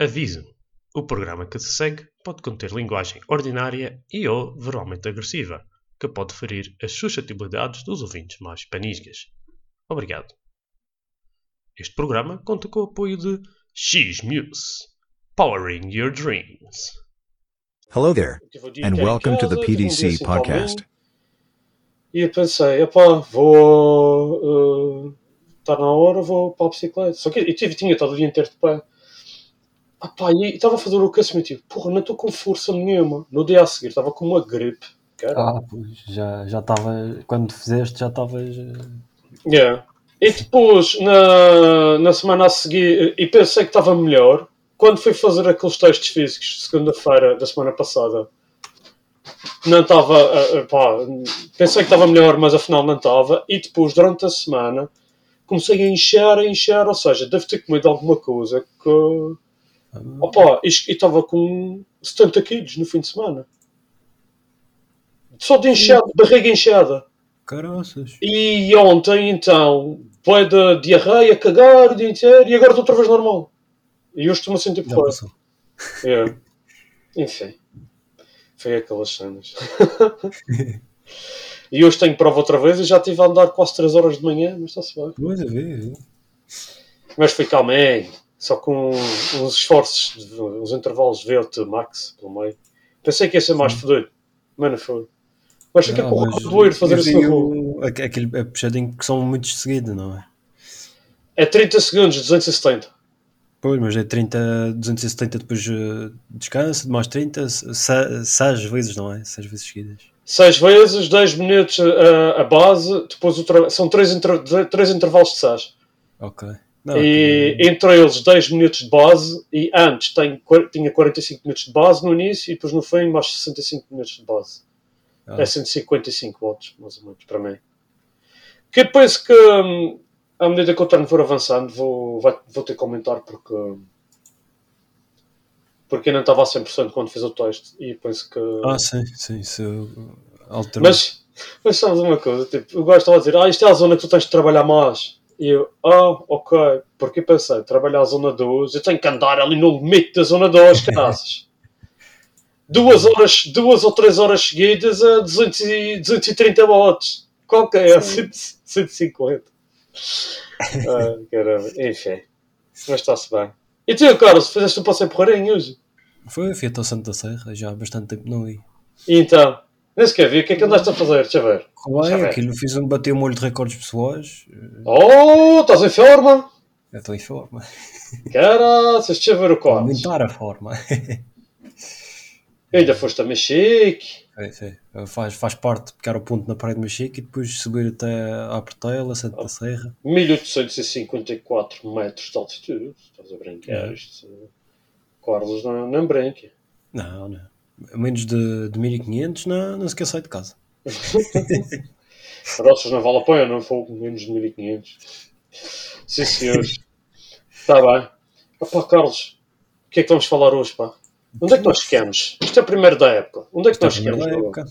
Aviso: o programa que se segue pode conter linguagem ordinária e ou verbalmente agressiva, que pode ferir as suscetibilidades dos ouvintes mais panisgas. Obrigado. Este programa conta com o apoio de X-Muse, Powering Your Dreams. Hello there, and welcome to the PDC podcast. E eu pensei, epá, vou. Está na hora, vou para a bicicleta. Só que eu tive, tinha todo o dia inteiro de pé. Epá, e estava a fazer o aquecimento. Tipo, porra, não estou com força nenhuma. No dia a seguir estava com uma gripe. Cara. Ah, pois, já já estava. Quando fizeste, já estavas. eh, Yeah. E depois, na, na semana a seguir, e pensei que estava melhor. Quando fui fazer aqueles testes físicos, segunda-feira da semana passada, não estava. ah, ah, pá, pensei que estava melhor, mas afinal não estava. E depois, durante a semana, comecei a inchar, a inchar. Ou seja, devo ter comido alguma coisa que. Opa, e estava com 70 quilos no fim de semana. Só de inchado, barriga inchada. Caraças. E ontem, então, foi de diarreia, cagar o dia inteiro e agora estou outra vez normal. E hoje estou-me a sentir por passou. é. Enfim, foi aquelas cenas. e hoje tenho prova outra vez e já estive a andar quase 3 horas de manhã, mas está-se bem. Pois, a ver, a ver. Mas fui calmei, só com uns esforços, de- uns intervalos de VO2 max pelo meio. Pensei que ia ser mais fodido, mas não foi. Mas fiquei Ah, com o mas doer fazer isso aqu- Aquele é puxadinho que são muitos seguidos, não é? É 30 segundos, 270. Pois, mas é 30, 270 depois eh, descansa, mais 30, 6 vezes, não é? 6 vezes seguidas. 6 vezes, 10 minutos a, a base, depois o são 3 três intervalos de 6. Ok. Não, E aquilo- entre eles 10 minutos de base, e antes quar- tinha 45 minutos de base no início, e depois no fim mais 65 minutos de base. Ah. É 155 watts, mais ou menos, para mim. Que eu penso que, hum, à medida que o treino for avançando, vou, vou ter que aumentar, porque, porque eu não estava a 100% quando fiz o teste, e penso que... Ah, sim, sim, isso alterou. Mas, mas sabes uma coisa, tipo, o gajo estava a dizer, ah, isto é a zona que tu tens de trabalhar mais. E eu, ah, ok, porque pensei, trabalhar a zona 2, eu tenho que andar ali no limite da zona 2, caraças. duas horas, duas ou três horas seguidas a 200 e, 230 watts. Qual que é? 100 150. ah, caramba, enfim. Mas está-se bem. E tu, Carlos, fizeste um passeio porreirinho hoje? Foi, fui até o Santo da Serra, já há bastante tempo não ia. E então? Nem sequer vi, o que é que andaste a fazer? Deixa ver. Bem, Já vê. aquilo fiz um bateu um molho de recordes pessoais. Oh, estás em forma? Eu estou em forma. Caraças, deixa eu ver o quarto. Aumentar a forma. Ainda foste a Mexique. É, é. Faz, faz parte de picar o ponto na parede do Mexique e depois subir até à Portela, Santa da Serra. 1854 metros de altitude. Estás a brincar? Isto. Carlos não, não brinca. Não, não. Menos de, de 1500 não, não sequer sai de casa. Roças não vale a pena, não foi menos de 1500. Sim, senhores. Está bem. Opá, Carlos, o que é que vamos falar hoje, pá? Onde é que nós ficamos? Isto é o primeiro da época. Onde é que Esta nós primeira ficamos? época.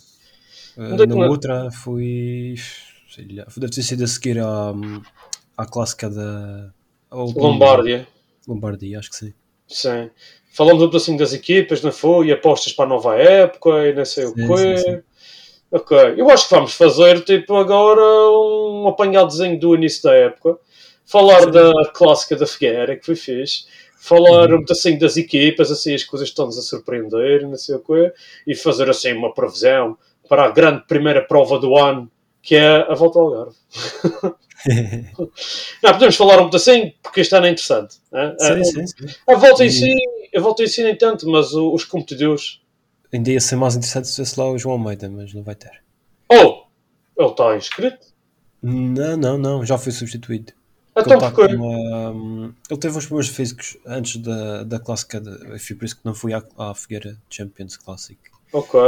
Onde é que na nós- outra fui. Sei lá, deve ter sido a seguir à, à clássica da. ao- Lombardia. Lombardia, acho que sim. Sim. Falamos um pedacinho das equipas, não foi? E apostas para a nova época e não sei o Sim, quê. sim, sim. Ok. Eu acho que vamos fazer, tipo, agora um apanhadozinho do início da época. Falar da clássica da Figueira, que foi fixe. Falar Uhum. um pedacinho das equipas, assim, as coisas estão-nos a surpreender, não sei o quê. E fazer, assim, uma previsão para a grande primeira prova do ano, que é a Volta ao Algarve. Não, podemos falar um pedacinho, porque este ano é interessante. né? sim, sim, sim. A volta em si, a volta em si nem tanto, mas o- os competidores. Ainda ia ser mais interessante se fosse lá o João Almeida, mas não vai ter. Oh! Ele está inscrito? Não, não, não, já foi substituído. Então ele, tá porquê? com uma- ele teve uns problemas físicos antes da, da clássica, de, foi por isso que não fui à, à Figueira Champions Classic. Ok.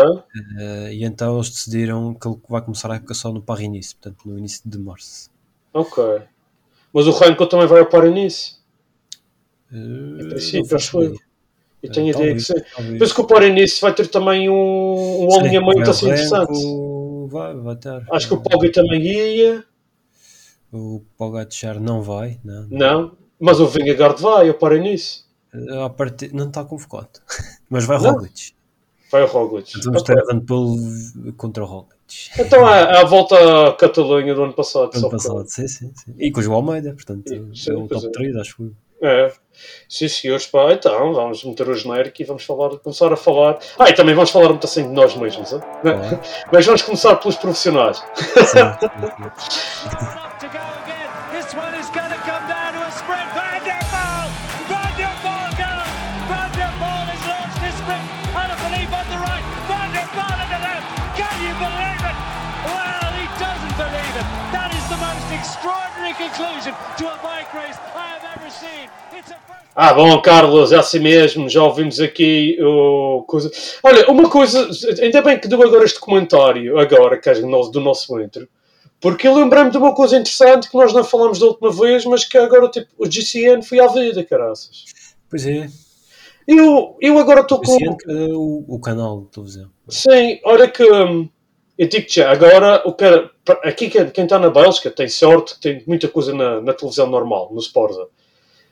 Eh, e então eles decidiram que ele vai começar a época só no Paris-Nice, portanto no início de março. Ok. Mas o Renko também vai ao Paris Eh, Em princípio, acho eu. Eu tenho a Eh, ideia que sim. talvez. Penso que o Paris vai ter também um, um Sim, alinhamento assim o interessante. Vai, vai ter. Acho que o Pogba também ia. O Pogacar não vai, não. Não. Mas o Vingegaard vai ao Paris Eh, A partir... Não está convocado. Mas vai? Roglic. Vai o Roglic. Então Vamos ter Van Poel contra o Roglic. Então é, a volta à Catalunha do ano passado. Ano só que- passado, sim, sim, sim. E com o João Almeida, portanto, Sim, é o top é. 3, acho eu. É. Sim, senhores, pá, então vamos meter o genérico e vamos falar, começar a falar. Ah, e também vamos falar muito assim de nós mesmos? Claro. mas vamos começar pelos profissionais. Extraordinary conclusion to a Ah, bom, Carlos, é assim mesmo, já ouvimos aqui o coisa. Olha, uma coisa, ainda bem que deu agora este comentário, agora, que é do nosso, intro, porque eu lembrei-me de uma coisa interessante que nós não falamos da última vez, mas que agora, tipo, o GCN foi à vida, caraças. Pois é. Eu, eu agora estou com. Uh, o, o canal de televisão. Sim, olha que hum, eu digo já, agora o cara, aqui quem quem está na Bélgica tem sorte, tem muita coisa na, na televisão normal, no Sporza.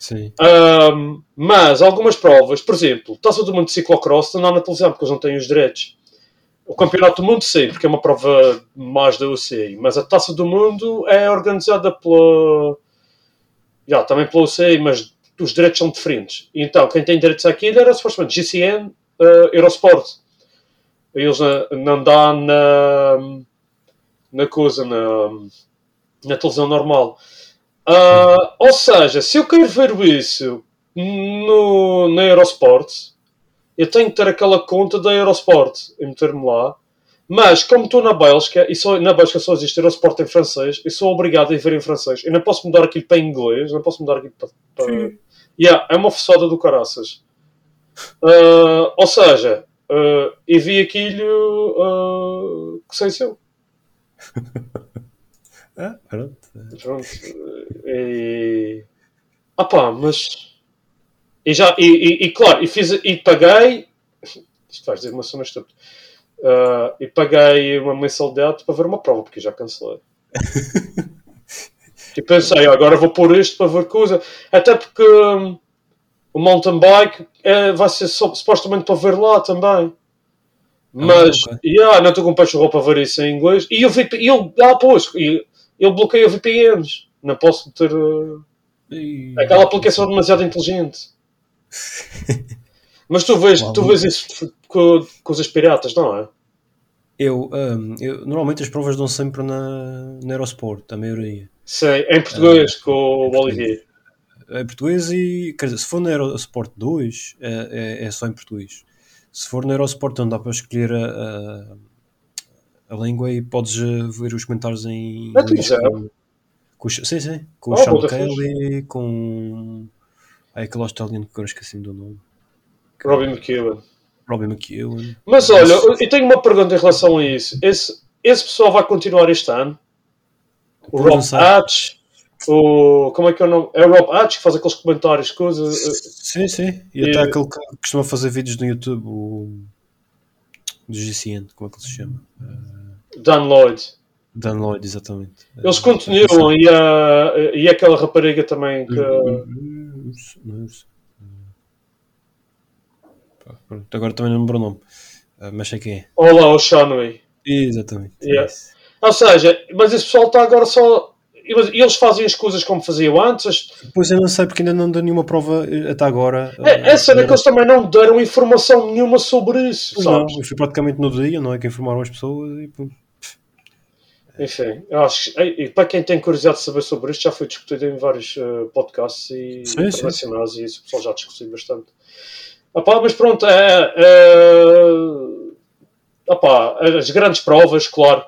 Sim. Hum, mas algumas provas, por exemplo, Taça do Mundo de Ciclocross não há na televisão porque eles não têm os direitos. O Campeonato do Mundo sim, porque é uma prova mais da UCI, mas a Taça do Mundo é organizada pela. Já, também pela UCI, mas os direitos são diferentes. Então, quem tem direitos àquilo era supostamente GCN, eh, Eurosport. Eles não dá na, na coisa, na, na televisão normal. Ah, ou seja, se eu quero ver isso no, na Eurosport, eu tenho que ter aquela conta da Eurosport e meter-me lá. Mas, como estou na Bélgica, e só, na Bélgica só existe Eurosport em francês, eu sou obrigado a ver em francês. Eu não posso mudar aquilo para inglês, não posso mudar aquilo para. para... Yeah, é uma fossada do caraças. Ah, ou seja, ah, eu vi aquilo ah, que sei se eu. Ah, pronto. Pronto. E... Ah pá, mas. E já, e, e, e claro, e, fiz, e paguei. Isto vai dizer uma cena estúpida. Ah, e paguei uma mensalidade para ver uma prova, porque eu já cancelei. e pensei, "Ah, agora vou pôr isto para ver coisa. Até porque hum, o mountain bike é, vai ser só- supostamente para ver lá também. Mas, ok. yeah, não estou com peixe roupa para ver isso em inglês. E eu vi, e ele, ah, pois, e ele bloqueia VPNs. Não posso ter. uh, E- Aquela aplicação é demasiado inteligente. Mas tu vês, tu vês isso com coisas piratas, não é? Eu, hum, eu- normalmente as provas dão sempre na, na Eurosport, a maioria. Sim, em português, com o Olivier. Em português e, quer dizer, se for na Eurosport 2, é, é, é só em português. Se for na Eurosport, não dá para escolher a, a, a língua e podes eh, ver os comentários em Na televisão? com, com, sim, sim, com o Oh, Sean bota Kelly, com ai, aquele australiano que agora esqueci do nome, Robbie McEwen. Robbie McEwen. Mas olha, eu tenho uma pergunta em relação a isso. Esse, esse pessoal vai continuar este ano? O Rob. Hatch? O, como é que é o nome? É o Rob Hatch que faz aqueles comentários, coisas. Sim, sim. E, E- até aquele que costuma fazer vídeos no YouTube, o do GCN, como é que ele se chama? Dan Dan Lloyd, exatamente. Eles continuam e, a, e aquela rapariga também que. É pronto, Agora também não lembro o nome, Ah, mas sei quem é. Olá, o Shanway. Exatamente. Yeah. Isso. Ou seja, mas esse pessoal está agora só. e Eles fazem as coisas como faziam antes. Pois eu não sei porque ainda não deu nenhuma prova eh, até agora. É, é cena que eles também não deram informação nenhuma sobre isso, não, fui praticamente no dia, não é? Que informaram as pessoas e pronto. Enfim, eu acho e para quem tem curiosidade de saber sobre isto, já foi discutido em vários eh, podcasts e Sim, sim, internacionais e isso o pessoal já discutiu bastante. Epá, mas pronto, é, é, epá, as grandes provas, claro.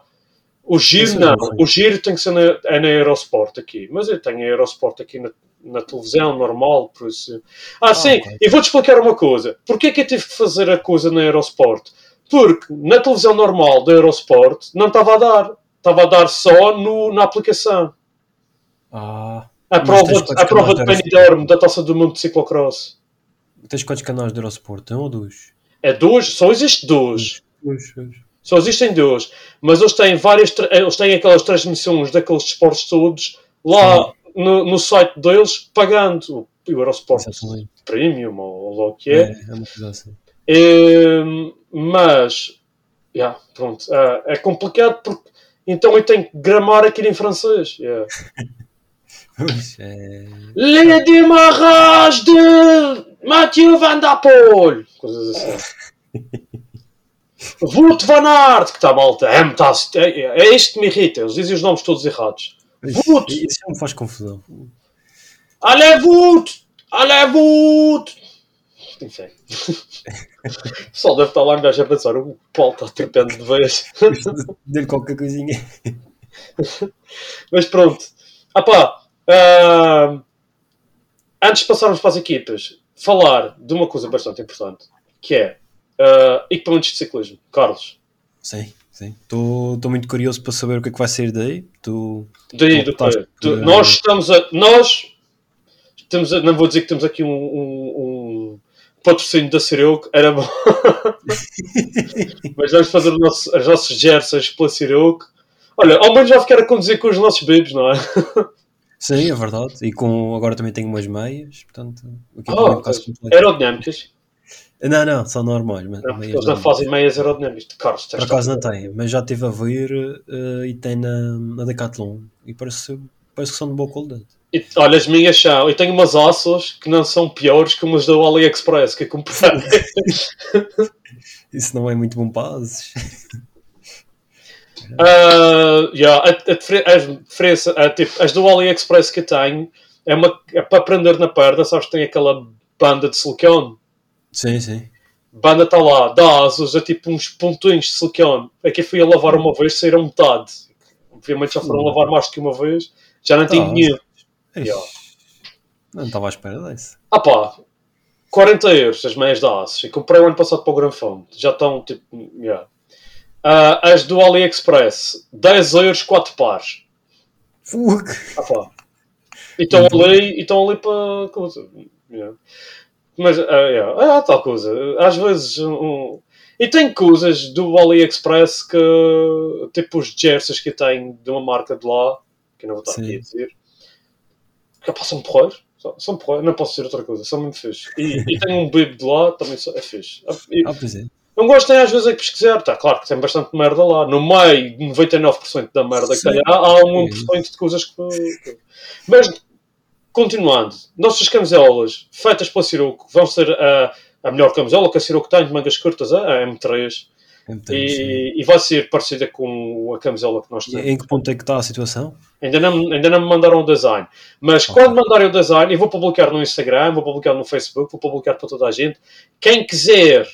O giro Isso não, o giro tem que ser na, é na Eurosport aqui, mas eu tenho a Eurosport aqui na, na televisão normal, por isso. Ah, sim, ok. e vou-te explicar uma coisa. Porquê que eu tive que fazer a coisa na Eurosport? Porque na televisão normal da Eurosport não estava a dar. Estava a dar só no, na aplicação. Ah, A prova, a prova de Benidorm da Taça do Mundo de Ciclocross. tens quantos canais de Eurosport? Um ou dois? É dois, só existe dois. Dois, dois. Só existem dois. Mas eles têm várias, eles têm aquelas transmissões daqueles esportes todos lá no, no site deles, pagando o Eurosport. Exatamente. premium ou lá o que é. É, é uma coisa assim. Ehm, mas, yeah, pronto, ah, é complicado porque então eu tenho que gramar aquilo em francês. Yeah. É... Les démarrages de Mathieu Van Der Poel. Coisas assim. Wout Van Aert, que está malta. É, tá, é, é isto que me irrita. Eles dizem os nomes todos errados. Wout. Isso já me faz confusão. Allez Wout! Allez Wout! Enfim. O pessoal deve estar lá um gajo a pensar, o Paulo está tripendo de vez. Dê-lhe qualquer coisinha. Mas pronto. Ah pá, ah, antes de passarmos para as equipas, falar de uma coisa bastante importante, que é ah, equipamentos de ciclismo. Carlos, Sim, sim. Estou muito curioso para saber o que é que vai sair daí. Tu, daí tu do estás- Tu- nós estamos a... Nós temos a- não vou dizer que temos aqui um, um- um patrocínio da Ciroc, era bom. Mas vamos fazer nosso, as nossas jerseys pela Ciroc. Olha, ao menos vai ficar a conduzir com os nossos bebês, não é? Sim, é verdade. E com, agora também tenho umas meias, portanto, o que é Oh, quase completo. aerodinâmicas. Não, não, são normais. Mas, Não, eles não fazem meias aerodinâmicas. Carlos, Por tens acaso não tem, mas já estive a ver eh, e tem na, na Decathlon e parece, parece que são de boa qualidade. E, olha, as minhas são. Eu tenho umas aços que não são piores que umas do AliExpress que comprei. Isso não é muito bom para ases. Ah, yeah, a, a a diferença, a, tipo, as do AliExpress que eu tenho é, uma, é para prender na perna, sabes que tem aquela banda de silicone. Sim, sim. Banda está lá, da Asus, é tipo uns pontinhos de silicone. Aqui fui a lavar uma vez, saíram metade. Obviamente já foram lavar mais do que uma vez, já não tenho Tá. dinheiro. Yeah. Não estava à espera desse. Ah pá, 40 euros as meias da Asus. E comprei o ano passado para o Granfone. Já estão tipo. Yeah. Ah, as do AliExpress, 10 euros, 4 pares. Fuck. Ah pá. E estão ali, e estão ali para. coisa. Yeah. Mas, ah, yeah. ah, tal coisa. Às vezes. Um, e tem coisas do AliExpress que. Tipo os jerseys que eu tenho de uma marca de lá, que eu não vou estar Sim. aqui a dizer. São porreiros. São, porreiros. Não posso dizer outra coisa. São muito fixe. E, e tenho um bib de lá, também é fixe. E- Ah, pois é. não gostem às vezes é pesquisar, está claro que tem bastante merda lá. No meio, 99% da merda que tem, há, há um 1% de coisas que. Mas, continuando, nossas camisolas feitas pela Ciroco vão ser a, a melhor camisola que a Ciroco tem de mangas curtas, a a M3, Então, sim. E, e vai ser parecida com a camisola que nós E temos. em que ponto é que está a situação? Ainda não, ainda não me mandaram o design. Mas Ok. quando mandarem o design, eu vou publicar no Instagram, vou publicar no Facebook, vou publicar para toda a gente. Quem quiser,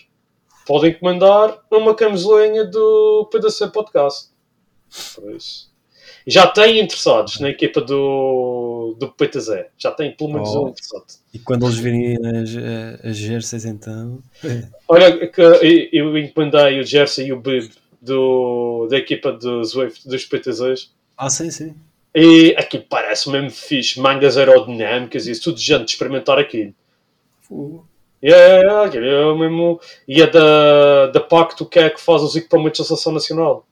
podem encomendar uma camisolinha do PDC Podcast. Por isso. Já têm interessados na equipa do, do PTZ. Já tem pelo menos Oh. um interessado. E quando eles virem as, jerseys, então. Olha, que eu, encomendei o Jersey e o Bib do, da equipa do Zwift, dos PTZs. Ah, sim, sim. E aquilo parece mesmo fixe, mangas aerodinâmicas e isso, tudo gente experimentar aquilo. Fu- Yeah, aquilo é mesmo. E é da, da Pacto que é que faz os equipamentos da Associação Nacional.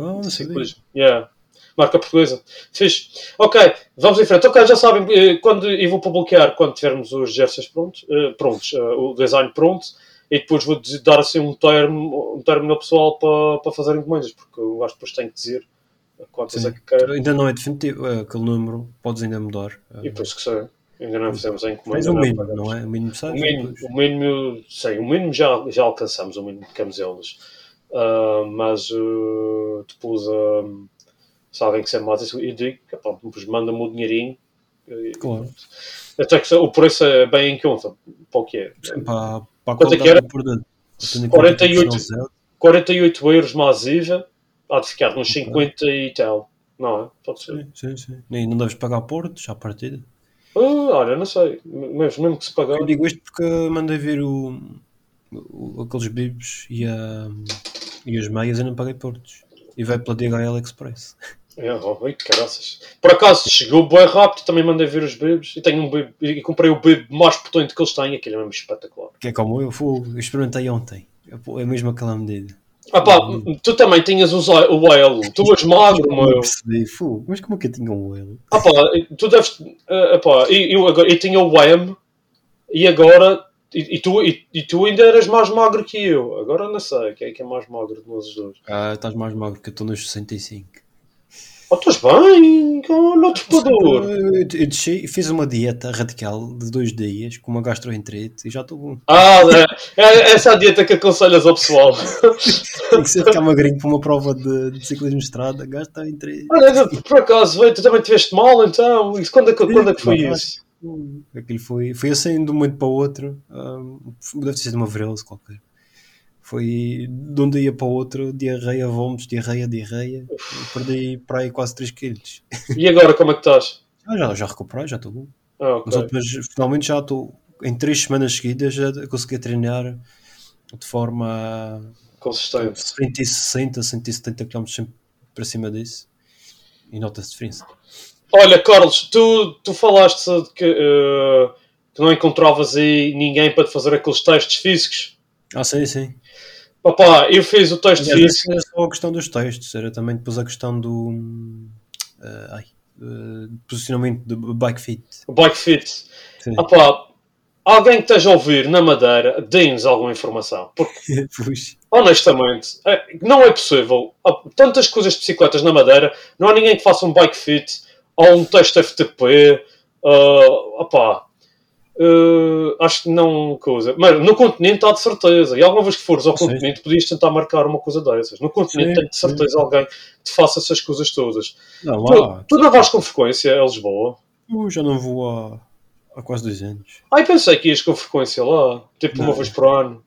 Ah, não. Ciclismo. Yeah. Marca portuguesa. Fixe. Ok, vamos em frente. Ok, já sabem, eh, quando eu vou publicar quando tivermos os jerseys prontos, eh, prontos eh, o design pronto, e depois vou dar assim um termo, um termo ao pessoal para, para fazer encomendas, porque eu acho que depois tenho que dizer quantas Sim. é que quero. Ainda não é definitivo. Aquele número podes ainda mudar. E depois que sei. Ainda não fizemos a encomenda. Mas o não mínimo, pagamos. não é? O mínimo O sabes? mínimo, o mínimo, sim, o mínimo já, já alcançamos, o mínimo de camisolas. Ah, mas ah, depois, ah, se alguém quiser mais, eu digo, depois manda-me o dinheirinho. E- Claro. Até que o preço é bem em conta, para o que é. Sim, para, para Quanto é que era? do produto. Tendo em conta 48. que são zero, 48 euros mais IVA, há de ficar uns 50 e tal. Não é? Pode ser. Sim, sim, sim. E não deves pagar portos à partida. Ah, olha, não sei, mesmo, mesmo que se pagar. Eu digo isto porque mandei ver o, o- aqueles bibs e, a, e as meias e não paguei portos. E vai pela DHL Express. É, oh, ai, caraças. Por acaso chegou bem rápido, também mandei ver os bibs e tenho um e comprei o bib mais potente que eles têm, aquele é mesmo espetacular. Que é como eu, fui, eu experimentei ontem. É É mesmo aquela medida. Ah pá, tu também tinhas os, o whale, tu és magro, Eu meu. percebi, fu, mas como é que eu tinha um whale? Ah pá, tu deves. ah, pá, eu, eu, agora, eu tinha o WAM, e agora. E, e tu, e, e tu ainda eras mais magro que eu. Agora não sei quem é que é mais magro de nós os dois. Ah, estás mais magro que eu estou nos 65. Oh, estás bem? Olha o trepador. Eu, eu desci, fiz uma dieta radical de dois dias com uma gastroenterite e já estou bom. Ah, é, é essa a dieta que aconselhas ao pessoal. Tem que ser ficar magrinho para uma prova de, de ciclismo de estrada, gastroenterite. Olha, por acaso, tu também tiveste mal então? Quando, é que- quando é que foi isso? Aquilo foi, foi assim de um momento para o outro. hum, deve ter sido uma virose qualquer. Foi de um dia para o outro, diarreia, vômitos, diarreia, diarreia. Perdi para aí quase 3 quilos. E agora como é que estás? Ah, já, já recuperei, já estou bom. Ah, Mas, ok. mas finalmente já estou em 3 semanas seguidas já consegui treinar de forma Consistente. 160, 170 km sempre para cima disso. E nota-se diferença. Olha, Carlos, tu, tu falaste de que, eh, que não encontravas aí ninguém para te fazer aqueles testes físicos. Ah, sim, sim. Papá, eu fiz o teste Aliás, físico. não era só a questão dos textos, era também depois a questão do eh, ai, eh, posicionamento do bike fit. o Bike Fit. Sim. Papá, alguém que esteja a ouvir na Madeira, deem-nos alguma informação. Porque, Pois. honestamente, é- não é possível. Há tantas coisas de bicicletas na Madeira, não há ninguém que faça um Bike Fit ou um teste FTP. Uh, opá, uh, acho que não coisa. Mas no continente há de certeza. E alguma vez que fores ao Sim. continente, podias tentar marcar uma coisa dessas. No continente Sim, tem de certeza alguém que te faça essas coisas todas. Não, Tu, lá, tu não vais com frequência a Lisboa? eu já não vou há, há quase dois anos. Ai, pensei que ias com frequência lá, tipo uma Não. vez por ano.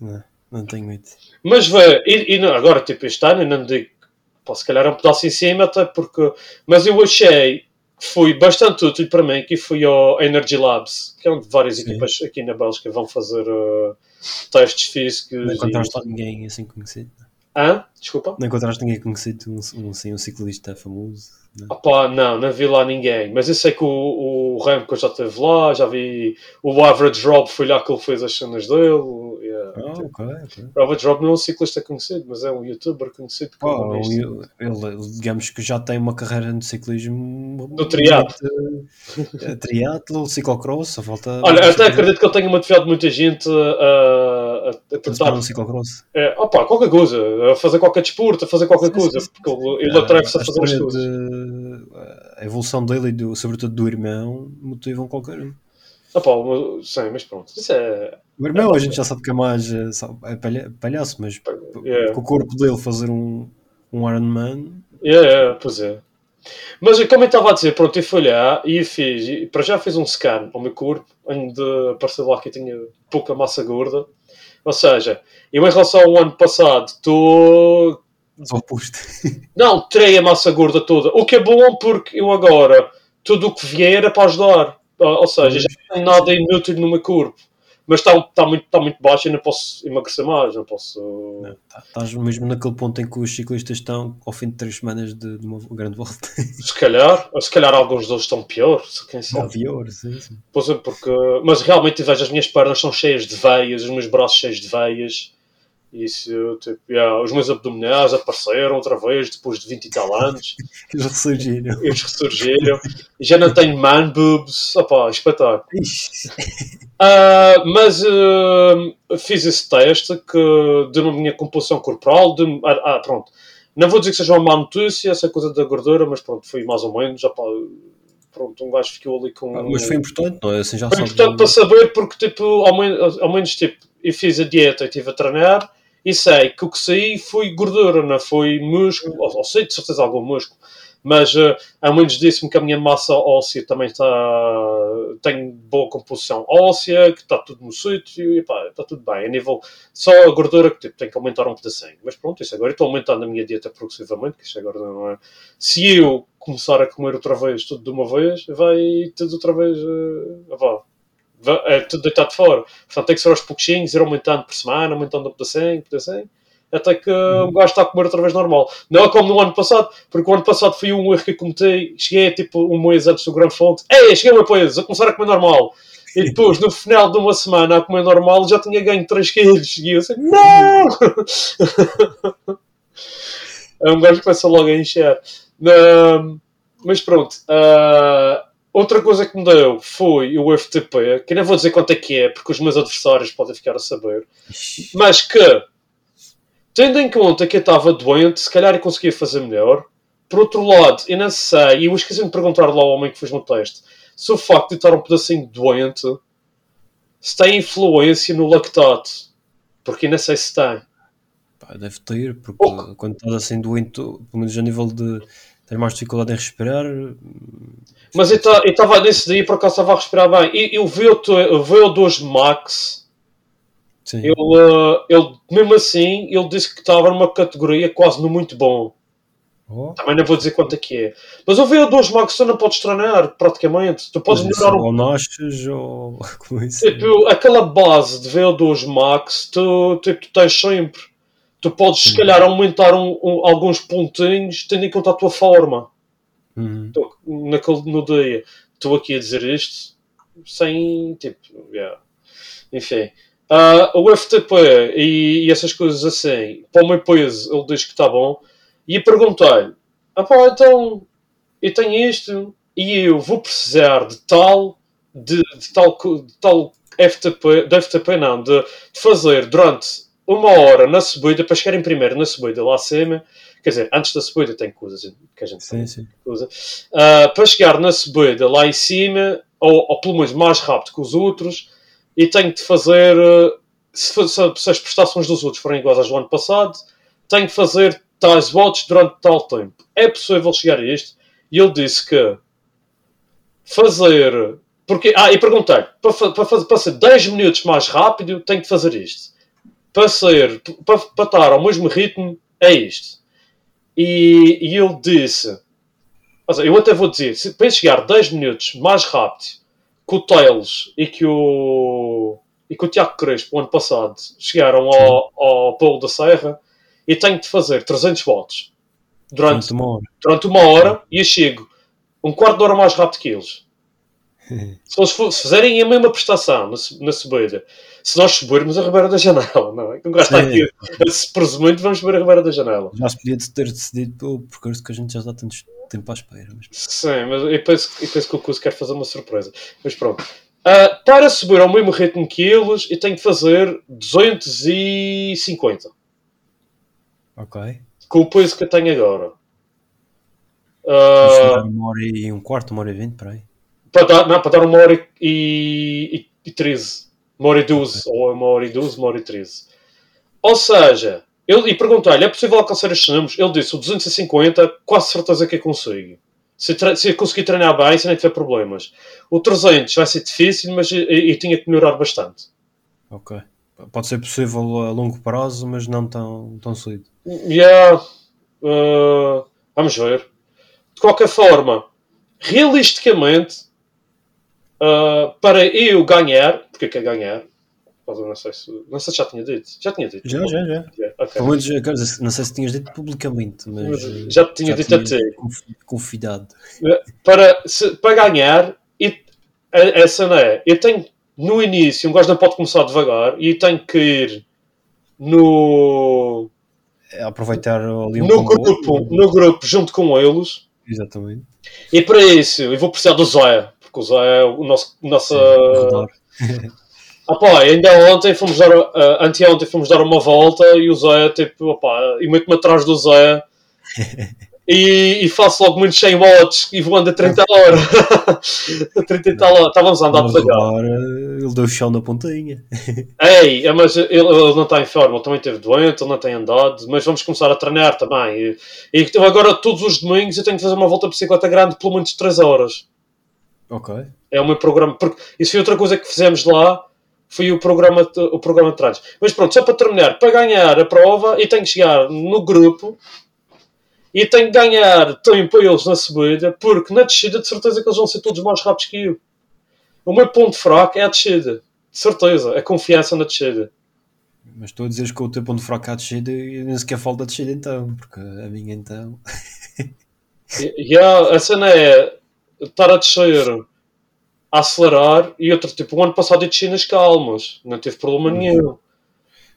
Não, não tenho medo. Mas vê, e, e não- agora, tipo, este ano, eu não digo, pá, se calhar é um pedaço em cima, até porque. Mas eu achei que foi bastante útil para mim, que fui ao Energy Labs, que é onde várias Sim. equipas aqui na Bélgica vão fazer uh, testes físicos. Não e- encontraste lá ninguém assim conhecido. Hã? Desculpa? Não encontraste ninguém conhecido, um, assim, um ciclista famoso. Não? Ah pá, não, não vi lá ninguém. Mas eu sei que o, o Remco já esteve lá, já vi o Average Rob, foi lá que ele fez as cenas dele. Ah, ok, ok. O Average Rob não é um ciclista conhecido, mas é um youtuber conhecido. Como ele, digamos que já tem uma carreira no ciclismo. No triatlo. Eh, Triatlo, ciclocross, a volta. Olha, até acredito que ele tenha motivado muita gente a, a, a Tentar no ciclocross. É, opa, qualquer coisa, a fazer qualquer desporto, a fazer qualquer Sim, coisa, sim, sim, porque ele, atreve-se a a fazer as coisas. de- a evolução dele e do, sobretudo do irmão motivam qualquer um. Opa, uma- sim, mas pronto, isso é. O irmão a gente já sabe que é mais eh, é palha- palhaço, mas Yeah. com o corpo dele fazer um, um Iron Man É, é, pois é. Mas como eu estava a dizer, pronto, eu fui lá e fiz, e para já fiz um scan ao meu corpo, onde apareceu lá que eu tinha pouca massa gorda. Ou seja, eu em relação ao ano passado estou oposto. Não, terei a massa gorda toda. O que é bom porque eu agora, tudo o que vier é para ajudar. Ah, Ou seja, já não tenho nada inútil no meu corpo. Mas está, está, muito, está muito baixo e não posso emagrecer mais. Não posso. Não, tá- Estás mesmo naquele ponto em que os ciclistas estão ao fim de três semanas de, de uma grande volta. Se calhar, ou se calhar alguns deles estão pior. se- Quem Ou sabe. pior, sim, sim. Pois é, porque, mas realmente vejo as minhas pernas são cheias de veias, os meus braços cheios de veias. Isso, tipo, yeah, os meus abdominais apareceram outra vez depois de 20 e tal anos. Eles ressurgiram. Eles ressurgiram. Já não tenho man boobs. Opá, espetáculo. Ah, mas ah, fiz esse teste que de uma minha composição corporal. De, ah, ah, pronto. Não vou dizer que seja uma má notícia, essa coisa da gordura, mas pronto, foi mais ou menos. opá, pronto, um gajo ficou ali com. Ah, Mas foi importante, não é? Assim já Foi importante para saber, porque tipo, ao menos, ao menos tipo, eu fiz a dieta e estive a treinar e sei que o que saí foi gordura, não foi músculo, ou, ou sei de certeza algum músculo, mas uh, ao menos disse-me que a minha massa óssea também está. tem boa composição óssea, que está tudo no sítio e pá, está tudo bem. A nível. só a gordura que tipo, tem que aumentar um pedacinho. Mas pronto, isso agora eu estou aumentando a minha dieta progressivamente, que isso agora não é. Se eu começar a comer outra vez tudo de uma vez, vai tudo outra vez. Uh, vá, Va- é tudo deitado fora. Portanto, tem que ser aos pouquinhos, ir aumentando por semana, aumentando um pedacinho, pedacinho, até que o gajo está a comer outra vez normal. Não é como no ano passado, porque o ano passado foi um erro que eu cometi. Cheguei tipo um mês antes do Grande Fonte, ei, cheguei uma coisa, a começar a comer normal. E depois, no final de uma semana a comer normal, já tinha ganho 3 quilos. E eu assim, não! é um gajo que começa logo a encher. Mas pronto, ah, outra coisa que me deu foi o FTP, que não vou dizer quanto é que é, porque os meus adversários podem ficar a saber, mas que, tendo em conta que eu estava doente, se calhar eu conseguia fazer melhor. Por outro lado, eu não sei, e eu esqueci de perguntar lá ao homem que fez o teste, se o facto de estar um pedacinho doente se tem influência no lactato. Porque eu não sei se tem. Pá, deve ter, porque Oh. quando estás assim doente, pelo menos a nível de ter mais dificuldade em respirar, Mas eu estava nesse dia por acaso estava a respirar bem. E eu vi o VO2 Max, sim. ele, eh, ele, mesmo assim, ele disse que estava numa categoria quase no muito bom. Oh, Também não vou dizer quanto é que é. Mas o VO2 Max tu não podes treinar, praticamente. Tu podes melhorar um ou nasces ou como isso. Tipo, aquela base de VO2 Max, tu, tipo, tu tens sempre. Tu podes, se calhar, aumentar um- um- alguns pontinhos tendo em conta a tua forma Uhum. Naquele, no dia. Estou aqui a dizer isto sem. Tipo, yeah. enfim. Ah, o FTP e, e essas coisas assim, para o meu peso, ele diz que está bom. E perguntei-lhe: ah pá, então eu tenho isto e eu vou precisar de tal, de, de tal, de tal FTP, de FTP não, de, de fazer durante uma hora na subida para chegar em primeiro na subida lá acima. Quer dizer, antes da subida tem coisas que a gente Sim, sim. usa, ah, para chegar na subida lá em cima, ou, ou pelo menos mais rápido que os outros, e tenho de fazer, ah, se, se- se as prestações dos outros forem iguais às do ano passado, tenho de fazer tais votos durante tal tempo. É possível chegar a isto? E ele disse que fazer. Porque, ah, e perguntei para, para, fazer, para ser 10 minutos mais rápido, tenho de fazer isto. Para ser, para, para estar ao mesmo ritmo, é isto. E, e ele disse: seja, eu até vou dizer, se, para chegar 10 minutos mais rápido que o Tails e que o, e que o Tiago Crespo, ano passado, chegaram ao, ao Polo da Serra, e tenho de fazer 300 volts durante, Durante uma hora. durante uma hora e eu chego um quarto de hora mais rápido que eles. Se eles fizerem a mesma prestação na subida, se nós subirmos a Ribeira da Janela, não é? Está Sim. aqui, a- presumindo, vamos subir a Ribeira da Janela. Já se podia ter decidido pelo percurso que a gente já está tanto tempo à espera. Mas... Sim, mas eu penso, eu penso que o Cus quer fazer uma surpresa. Mas pronto. Ah, para subir ao mesmo ritmo que eles, eu tenho que fazer 250 Ok. com o peso que eu tenho agora. Chegar uma hora e um quarto, uma hora e vinte, por aí. para, dar, não, para dar uma hora e, e, e 13. Uma hora e 12. Ou uma hora e 12, uma hora e 13. Ou seja, ele, e perguntei-lhe: é possível alcançar estes números? Ele disse: o 250, quase certeza que eu consigo. Se, se eu conseguir treinar bem, se não tiver problemas. O 300 vai ser difícil, mas eu, eu- eu tinha que melhorar bastante. Ok. Pode ser possível a longo prazo, mas não tão, tão cedo. Yeah, uh, vamos ver. De qualquer forma, realisticamente, uh, para eu ganhar, porque é que é ganhar? Não sei, se, não sei se já tinha dito. Já tinha dito. Já, já, já. Yeah, ok. Pelo menos, quer não sei se tinhas dito publicamente, mas. Mas eh, já te tinha dito a ti. confi- Confiado. Para, se- para ganhar, e, a, essa não é. Eu tenho, no início, um gajo não pode começar devagar e tenho que ir no, É aproveitar ali um no, grupo, no grupo junto com eles. Exatamente. E para isso, eu vou precisar do Zé, porque o Zé é o nosso. Nossa... Rodar. Pá, ainda ontem fomos dar. Uh, anteontem fomos dar uma volta e o Zé, tipo, opá, e meto-me atrás do Zé e, e faço logo muitos 100 watts e voando a 30 horas. a 30 e tal horas. Estávamos a andar devagar. agora ele deu chão na pontinha. Ei, é, mas ele, ele não está em forma, ele também esteve doente, ele não tem andado, mas vamos começar a treinar também. E, e agora, todos os domingos, eu tenho que fazer uma volta de bicicleta grande pelo menos 3 horas. Ok. É o meu programa. Porque isso foi outra coisa que fizemos lá. Foi o programa, de- o programa de treinos. Mas pronto, só para terminar, para ganhar a prova, eu tenho que chegar no grupo e tenho que ganhar tempo a eles na subida, porque na descida, de certeza que eles vão ser todos mais rápidos que eu. O meu ponto fraco é a descida. De certeza, a confiança na descida. Mas estou a dizer que o teu ponto fraco à descida e nem sequer falta a descida então, porque a minha então. E, e a, a cena é estar a descer, a acelerar, e outro tipo, o ano passado eu desci nas calmas, não tive problema nenhum.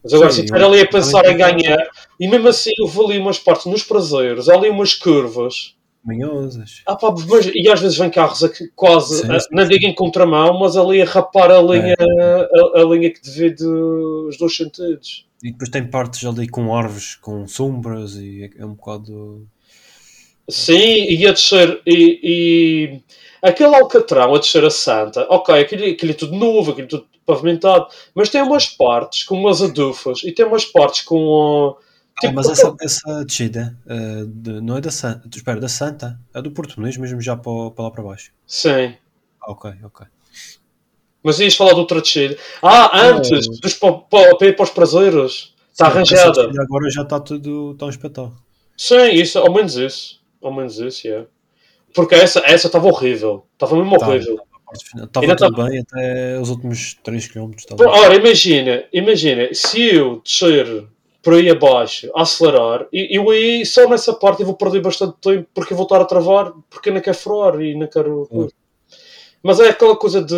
Mas agora, Sim, se estiver ali a pensar em ganhar, e mesmo assim eu vou ali umas partes nos prazeres, há ali umas curvas, manhosas. Ah, pá, mas, e às vezes vem carros aqui, quase, Sim, sim, não digo em contramão, mas ali a rapar a linha, a, a linha que divide os dois sentidos. E depois tem partes ali com árvores, com sombras e é- é um bocado. Sim, e a descer, e, e aquele Alcatrão a descer a Santa, ok, aquilo, aquilo é tudo novo, aquilo é tudo pavimentado, mas tem umas partes com umas adufas e tem umas partes com. ah, Ah, tipo, mas essa, essa descida eh, de- não é da Santa, espera, da Santa, é do Português mesmo já para, para lá para baixo. Sim. Ah, ok, ok. Mas ias falar de outra descida. Ah, antes, dos, para, para, ir para os prazeres. Está arranjada. Agora já está tudo tão espetáculo. Sim, isso, ao menos isso. Ao menos isso, yeah. Porque essa essa estava horrível. Estava mesmo Tá. horrível. Estava tudo bem até os últimos 3 km. Pô, Ora, imagina, imagina, se eu descer por aí abaixo, acelerar, e eu aí só nessa parte eu vou perder bastante tempo porque eu vou estar a travar, porque eu não quero furar e não quero. Hum. Mas é aquela coisa de.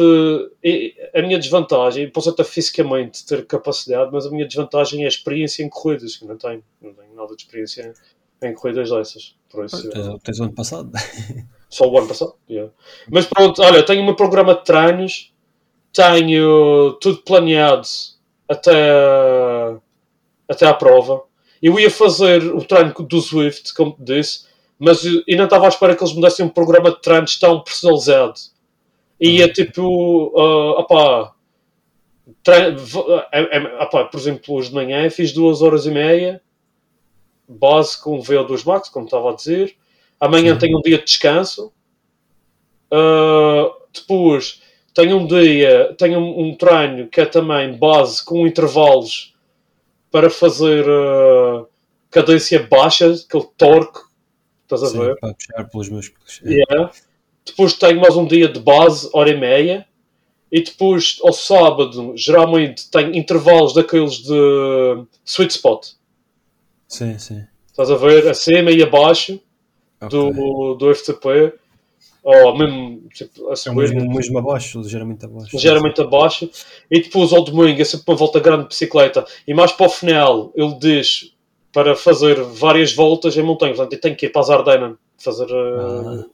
A minha desvantagem, posso até fisicamente ter capacidade, mas a minha desvantagem é a experiência em corridas, que não tenho. Não tenho nada de experiência em corridas dessas. Por isso, Tens, tens o ano passado. só o ano passado. yeah. Mas pronto, olha, tenho o meu programa de treinos, tenho tudo planeado até, até à prova. Eu ia fazer o treino do Swift, como te disse, mas eu eu não estava à espera que eles me dessem um programa de treinos tão personalizado. E ia tipo, ah, opá, v- é- é- opá, por exemplo, hoje de manhã fiz duas horas e meia, base com VO2 Max, como estava a dizer. Amanhã Sim. tenho um dia de descanso. Uh, depois tenho um dia, tenho um, um treino que é também base com intervalos para fazer uh, cadência baixa, aquele torque. Estás a Sim, ver? para puxar pelos músculos. É. Yeah. Depois tenho mais um dia de base, hora e meia. E depois, ao sábado, geralmente tenho intervalos daqueles de sweet spot. Sim, sim. Estás a ver? Acima e abaixo Ok. do, do FTP. Ou mesmo tipo, a É mesmo, mesmo abaixo, ligeiramente abaixo. ligeiramente abaixo. E depois, ao domingo, é sempre uma volta grande de bicicleta. E mais para o final, ele diz para fazer várias voltas em montanha. Portanto, eu tenho que ir para as Ardenas fazer. uh, Ah.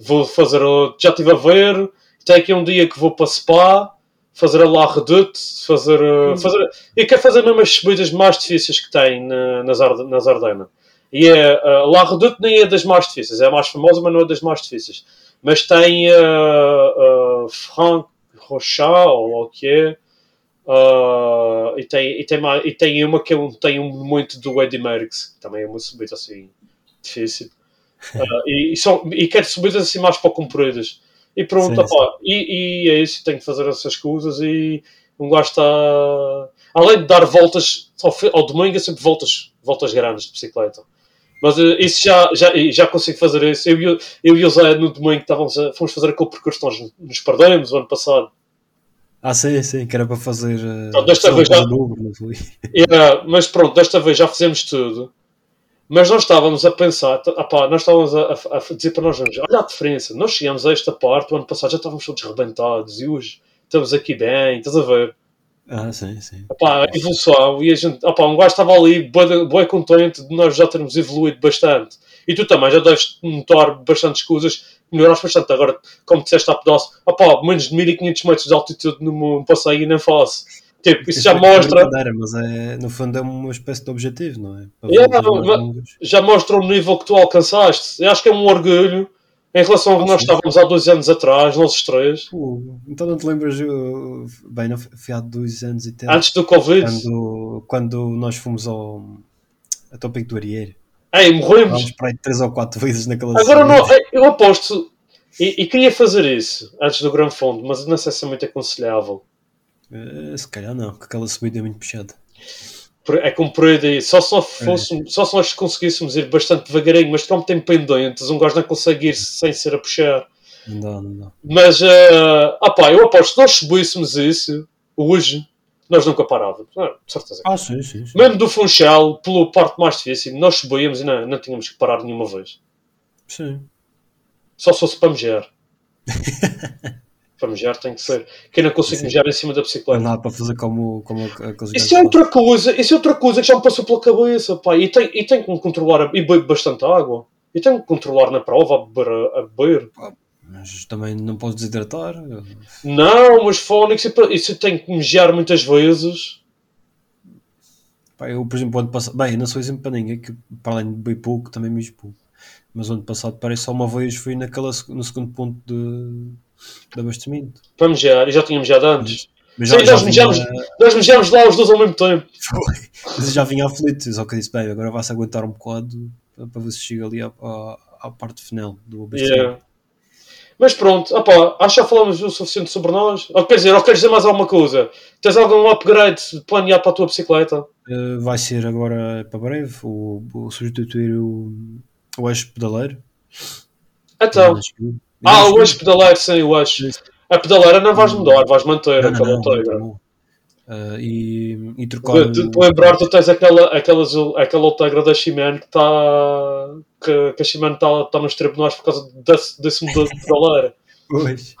Vou fazer. uh, já estive a ver. Tem aqui um dia que vou para Spa. Fazer a La Redoute. Fazer. uh, fazer e quero fazer mesmo as subidas mais difíceis que tem na- nas, nas Ardenas. E é, uh, La Redoute nem é das mais difíceis. É a mais famosa, mas não é das mais difíceis. Mas tem uh, uh, Franck Rochat, ou o que é. Uh, e, tem, e, tem, e tem uma que é um, tem um muito do Eddie Merckx, que também é uma subida assim difícil. Uh, e, e, são, e quero subidas assim mais para compridas. E pronto, Sim, opá, e, e é isso, tenho que fazer essas coisas e um gajo está. Além de dar voltas ao, ao domingo, é sempre voltas, voltas grandes de bicicleta. Mas eh, isso já, já, já consigo fazer isso. Eu, e o- eu e o Zé no domingo estávamos a, fomos fazer aquele percurso que nós nos perdemos o ano passado. Ah, sim, sim, que era para fazer. Então, desta vez já- o Uber, não foi? Yeah, mas pronto, desta vez já fizemos tudo. Mas nós estávamos a pensar, opá, nós estávamos a, a- a dizer para nós mesmos, olha a diferença, nós chegamos a esta parte, o ano passado já estávamos todos rebentados e hoje estamos aqui bem, estás a ver? Ah, sim, sim. Opá, a evolução e a gente, opá, um gajo estava ali bem contente de nós já termos evoluído bastante. E tu também já deves notar bastantes coisas, melhoraste bastante. Agora, como disseste há pedaço, opá, menos de 1500 metros de altitude no passeio e nem faço. Tipo, isso já é uma mostra, Mas é, no fundo é uma espécie de objetivo, não é? Yeah, já mostra o nível que tu alcançaste. Eu acho que é um orgulho em relação ao que nós estávamos há dois anos atrás, nós três, Pô, então não te lembras, eu- bem, não foi há dois anos e tal, antes do Covid. quando, quando nós fomos ao, ao Tópico do Arieiro. Ei, morremos. Vamos para aí três ou quatro vezes naquela Agora não, eu aposto, e, e queria fazer isso antes do Gran Fundo, mas não sei se é muito aconselhável. Eh, se calhar não, porque aquela subida é muito puxada. É como por aí daí. Só se, nós fôssemos, só se nós conseguíssemos ir bastante devagarinho, mas como tem pendentes, um gajo não consegue ir sem ser a puxar. Não dá, não dá. Mas, uh, ah pá, eu aposto que se nós subíssemos isso hoje, nós nunca parávamos. Ah, certeza. Ah, sim, sim. sim. Mesmo do Funchal, pela parte mais difícil, nós subíamos e não, não tínhamos que parar nenhuma vez. sim. Só se fosse para mejar. para mejar tem que ser. Quem não consegue Sim. mejar em cima da Não bicicleta. dá para fazer como, como aqueles Isso gajos é outra coisa, isso é outra coisa que já me passou pela cabeça, pá. E tem, e tem que me controlar, a- e bebo bastante água. Eu tenho que controlar na prova a beber. A beber. Mas também não podes desidratar. Não, mas fónix, isso tenho que mejar muitas vezes. Pá, eu, por exemplo, ano passado. Bem, não sou exemplo para ninguém, que para além de bem pouco, também me pouco. Mas ano passado parece só uma vez fui naquela, no segundo ponto de, de abastecimento. Para mejar, e já tinha mejado antes. Mas Sim, nós, vinha- mejamos, nós mejamos lá os dois ao mesmo tempo. Mas eu já vinha aflito, só que eu disse, bem, agora vai-se aguentar um bocado para, ver se chega ali à, à, à parte final do abastecimento. Yeah. Mas pronto, opá, acho que já falamos o suficiente sobre nós. Ou quer dizer, ou queres dizer mais alguma coisa? Tens algum upgrade planeado para a tua bicicleta? Uh, vai ser agora para breve o, o substituir o, o eixo pedaleiro. Então, ah, o eixo pedaleiro, sim, o eixo. A pedaleira não vais mudar, vais manter Não, não, aquela não, não. Uh, e, e trocar. De, de lembrar, tu tens aquela, aquela, aquela Ultegra da Shimano que está. que, que a Shimano está tá nos tribunais por causa desse, desse modelo de pedaleira. Pois.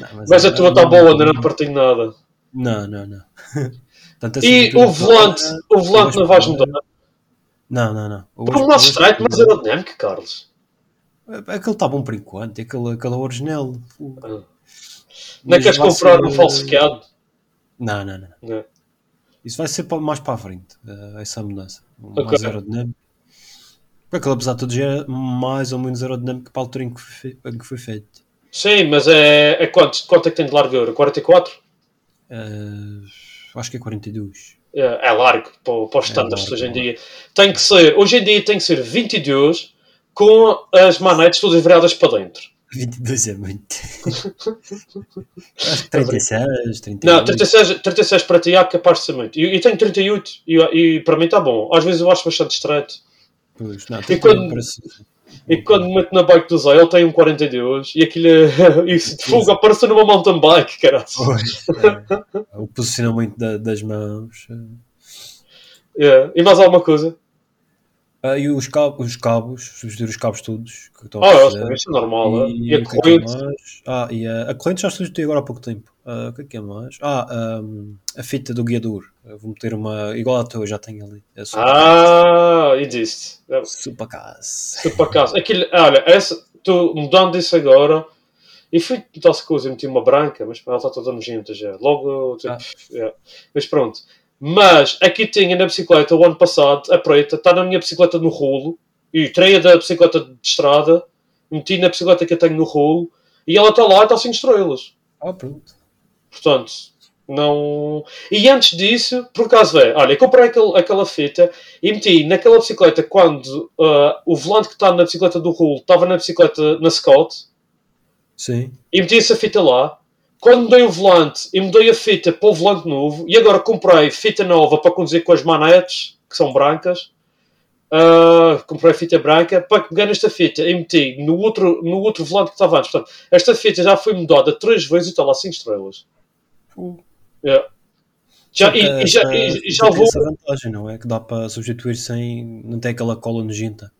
Não, Mas a tua está não- boa, ainda não partilho nada. Não, não, não. E o volante, o volante não vais mudar. Não, não, não. Por um lado estreito, mas pedaleiro- aerodinâmico, Carlos. Aquele está bom por enquanto, aquele, aquele é original. Não Mas queres comprar ser- um falsificado? Não, não, não. Não. Isso vai ser mais para a frente, eh, essa mudança. Ok. Mais aerodinâmico. Aquele, apesar de tudo, já é mais ou menos aerodinâmico para a altura em que foi, em que foi feito. Sim, mas é, é quanto, quanto é que tem de largura? 44? Eh, acho que é 42. É, é largo para, para os standards largo, hoje em dia. Tem que ser, hoje em dia tem que ser 22 com as manetes todas viradas para dentro. 22 é muito. acho que 36, 38. Não, 36, 36 para ti é capaz de ser muito. E tenho 38 e, e para mim está bom. Às vezes eu acho bastante estreito. Pois, não, E quando- parece- E quando me meto na bike do Zé, ele tem um 42 e aquilo é. Isso de fogo aparece numa mountain bike, caralho. É. o posicionamento da- das mãos. É. E mais alguma coisa? Ah, e os cabos, os cabos, substituir os cabos todos. Que estão Ah, a fazer. isso é normal. E, a o que é é corrente? Ah, e a, a corrente já substituí agora há pouco tempo. Ah, o que é que é mais? Ah, ahm, a fita do guiador. Eu vou meter uma igual à tua, já tenho ali. É Ah, existe. É, super case. Se por acaso, aquilo, olha, essa, tu mudando isso agora, e fui tal coisa, meti uma branca, mas ela está toda nojenta já. Logo, tipo, Ah. é. mas pronto. Mas aqui tinha na bicicleta o ano passado, a preta, está na minha bicicleta no rolo, e tirei a da bicicleta de estrada, meti na bicicleta que eu tenho no rolo, e ela está lá e está sem estrelas. Ah, pronto. Portanto, não. E antes disso, por acaso é, olha, eu comprei aquele, aquela fita e meti naquela bicicleta quando ah, o volante que está na bicicleta do rolo estava na bicicleta na Scott Sim. e meti essa fita lá. Quando mudei o volante e mudei a fita para o volante novo e agora comprei fita nova para conduzir com as manetes, que são brancas. Ah, comprei fita branca para pegar nesta fita e meti no outro, no outro volante que estava antes. Portanto, esta fita já foi mudada três vezes e está lá 5 estrelas. Yeah. Já, e, e já, e, e já tem levou. essa vantagem, não é? Que dá para substituir sem. Não tem aquela cola nojenta.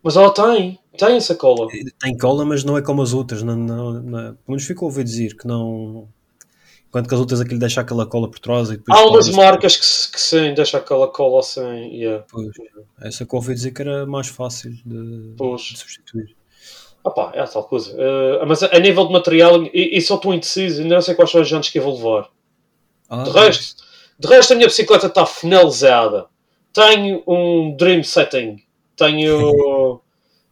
Mas ela tem, tem essa cola. Tem cola, mas não é como as outras. Não, não, não, pelo menos ficou a ouvir dizer que não. Enquanto que as outras aquilo deixa aquela cola por trás e depois. Há umas marcas que, se- que sim, deixa aquela cola assim. Yeah. Pois, essa que eu ouvi dizer que era mais fácil de, de substituir. Ah pá, é tal coisa. Eh, mas a, a nível de material, e, e só estou indeciso, ainda não sei quais são as jantes que eu vou levar. Ah, De resto, de resto a minha bicicleta está finalizada. Tenho um Dream Setting. Tenho,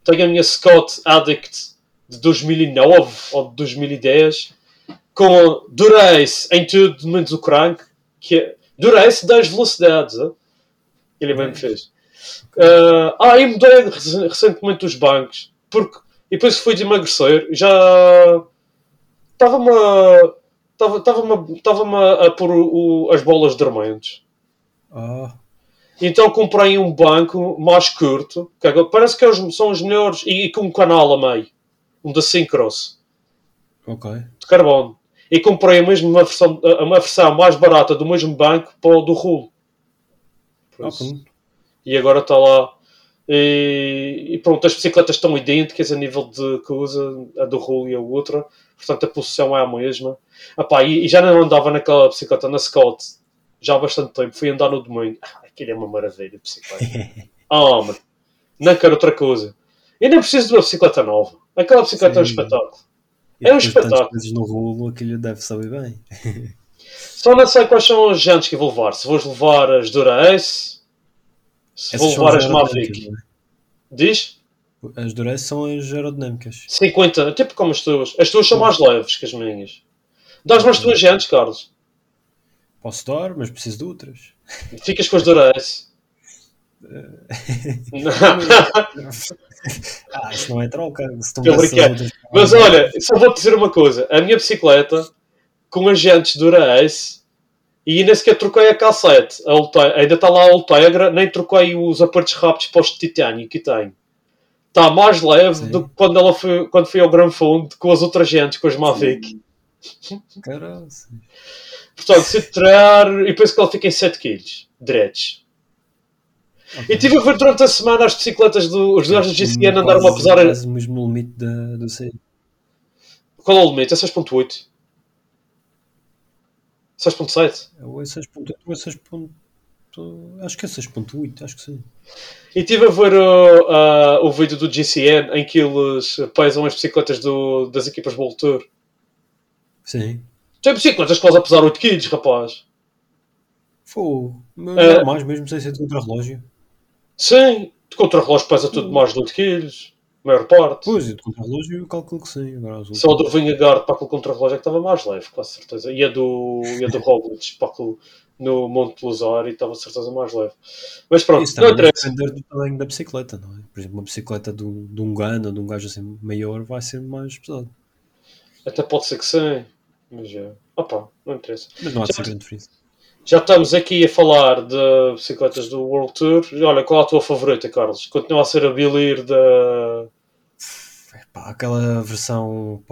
tenho a minha Scott Addict de 2009 ou de 2010 com Durace em tudo, menos o crank. Que é, Durace 10 velocidades. Ele mesmo fez. Eh, ah, e mudei rec- recentemente os bancos. Porque, e depois fui de emagrecer. Já estava-me a Estava-me a, a pôr o- as bolas dormentes. ah, Então comprei um banco mais curto, que agora parece que são os melhores, e, e com um canal a meio. Um da Syncross, ok. de carbono. E comprei a mesma versão, uma versão mais barata do mesmo banco para o do Rulo. Por Ah. E agora está lá. E, e pronto, as bicicletas estão idênticas a nível de coisa, a do Rulo e a outra. Portanto, a posição é a mesma. Epá, e, e já não andava naquela bicicleta na Scott já há bastante tempo. Fui andar no domingo. Aquilo é uma maravilha de bicicleta. Ah, mano. Não quero outra coisa. Eu nem preciso de uma bicicleta nova. Aquela bicicleta é um Sim. espetáculo. E É um espetáculo. vezes no rolo, aquilo deve saber bem. Só não sei quais são as jantes que vou levar. Se vou levar as Dura Ace, se vou Essas são levar as Mavic. aerodinâmicas, Diz? é? As Durez são as aerodinâmicas. 50, tipo como as tuas. As tuas são mais leves que as minhas. Dás-me as tuas jantes, Carlos. Posso dar, mas preciso de outras. Ficas com as Dura Ace. Ah, isso não é troca. Outras- Mas olha, só vou-te dizer uma coisa. A minha bicicleta, com as jantes Dura Ace, e nem sequer troquei a cassete. A Ulte- ainda está lá a Ultegra, nem troquei os apertos rápidos para os de titânio que tenho. Está mais leve Sim. do que quando, ela foi, quando fui ao Gran Fundo com as outras jantes, com as Mavic. Caralho. Portanto, se tirar, e penso que ela fica em 7 kg, diretos. E tive a ver durante a semana as bicicletas do, os gajos do GCN andaram a pesar. Quase mesmo no limite da, do C. Qual é o limite? É 6.8. 6.7. Ou é 6.8 ou é 6. Acho que é 6.8, acho que sim. E estive a ver uh, uh, o vídeo do GCN em que eles pesam as bicicletas do, das equipas World Tour. Sim. Tem bicicletas que podem pesar 8 kg, rapaz. Fogo. Mas É. normais, mesmo sem ser de contra-relógio. Sim, de contra-relógio pesa tudo mais de 8 kg. A maior parte. Pois, e de contra-relógio eu calculo que sim. Agora as Só a outras- do Vingegaard para aquele contra-relógio é que estava mais leve, com certeza. E a do, e a do Roglic para aquele, no Monte Luzar e estava de certeza mais leve. Mas pronto, Isso não interessa. depender do tamanho da bicicleta, não é? Por exemplo, uma bicicleta do, de um Gana, de um gajo assim maior, vai ser mais pesado. Até pode ser que sim. Mas é. Opa, não interessa. Mas não há de ser grande diferença. Já estamos aqui a falar de bicicletas do World Tour. Olha, qual é a tua favorita, Carlos? Continua a ser a Bilir da. Epá, aquela versão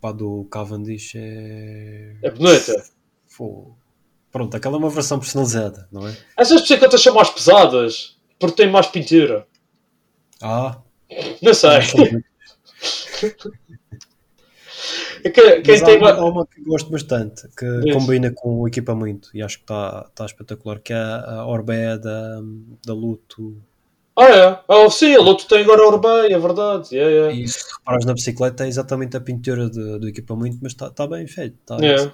para, do Cavendish é. É bonita. Pronto, aquela é uma versão personalizada, não é? Essas bicicletas são mais pesadas porque têm mais pintura. Ah, Não sei. que- Quem mas há, tem uma, há uma que gosto bastante, que Diz. combina com o equipamento e acho que está está espetacular, que é a Orbea da, da Luto. Ah, é? Ah, sim, a Luto tem agora a Urbei, é verdade. Yeah, yeah. E se reparas na bicicleta é exatamente a pintura de- do equipamento, mas está está bem feito. Está É.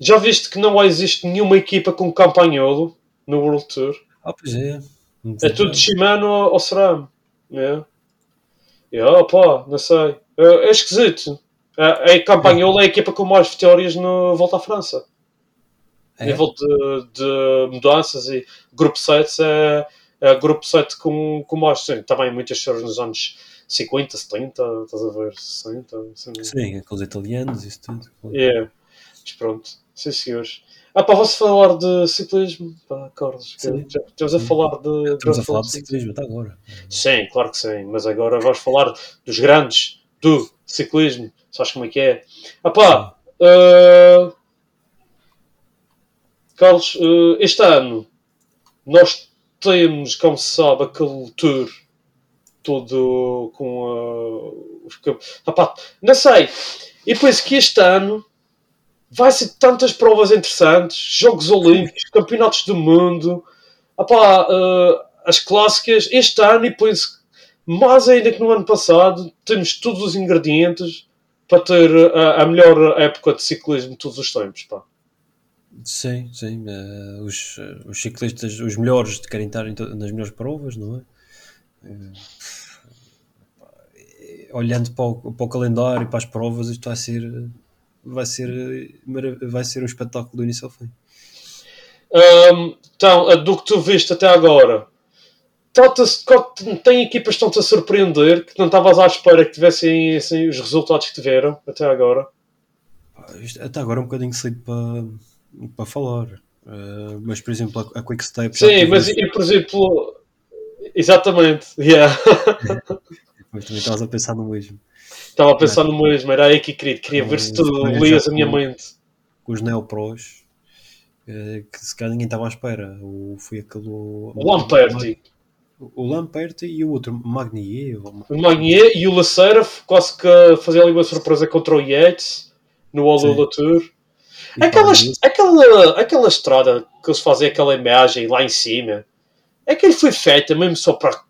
Já viste que não existe nenhuma equipa com campanholo no World Tour? Ah, pois é. É tudo de Shimano ou SRAM. É. É, pá, não sei. É, é esquisito. A, a campanhola é a equipa com mais vitórias no Volta à França. É. nível de, de mudanças e grupo 7 é, é grupo 7 com, com mais. Sim, também muitas histórias nos anos 50, 70, estás a ver? 60. Assim. Sim, aqueles italianos, isso tudo. É. Mas pronto, sim senhores. Ah pá, vou-se falar de ciclismo, pá, Carlos. já- Estamos a falar de. Estamos a falar de ciclismo até agora. Sim, claro que sim, mas agora vamos falar dos grandes do ciclismo. Sabes como é que é? Ah pá, eh, Carlos, eh, este ano nós temos, como se sabe, aquele tour todo com eh, os camp- Ah pá, não sei. E penso que este ano vai ser tantas provas interessantes, Jogos Olímpicos, Campeonatos do Mundo, ah pá, eh, as clássicas, este ano e penso mais ainda que no ano passado, temos todos os ingredientes para ter a, a melhor época de ciclismo de todos os tempos. Pá. Sim, sim. eh, os, eh, os ciclistas, os melhores, querem estar nas melhores provas, não é? Eh, olhando para o, para o calendário e para as provas, isto vai ser, eh, vai ser, eh, vai ser um espetáculo do início ao fim. Hum, então, do que tu viste até agora, tem equipas que estão-te a surpreender que não estavas à espera que tivessem assim, os resultados que tiveram até agora? Até agora é um bocadinho cedo para, para falar. Eh, mas, por exemplo, a, a Quickstep. Sim, mas e, por exemplo, exatamente, yeah. Pois, também estavas a pensar no mesmo. estava a pensar no mesmo, era aí que queria, queria ver se tu lias a minha mente. Com os Neopros, eh, que se calhar ninguém estava à espera. O, foi aquele. O, O Lamperti, O Lamperti e o outro, Magnier. ou- o Magnier e o Laceira quase que fazia ali uma surpresa contra o Yates no Olula Tour. Aquela, aquela, aquela estrada que eles fazem aquela imagem lá em cima, é que ele foi feita mesmo só para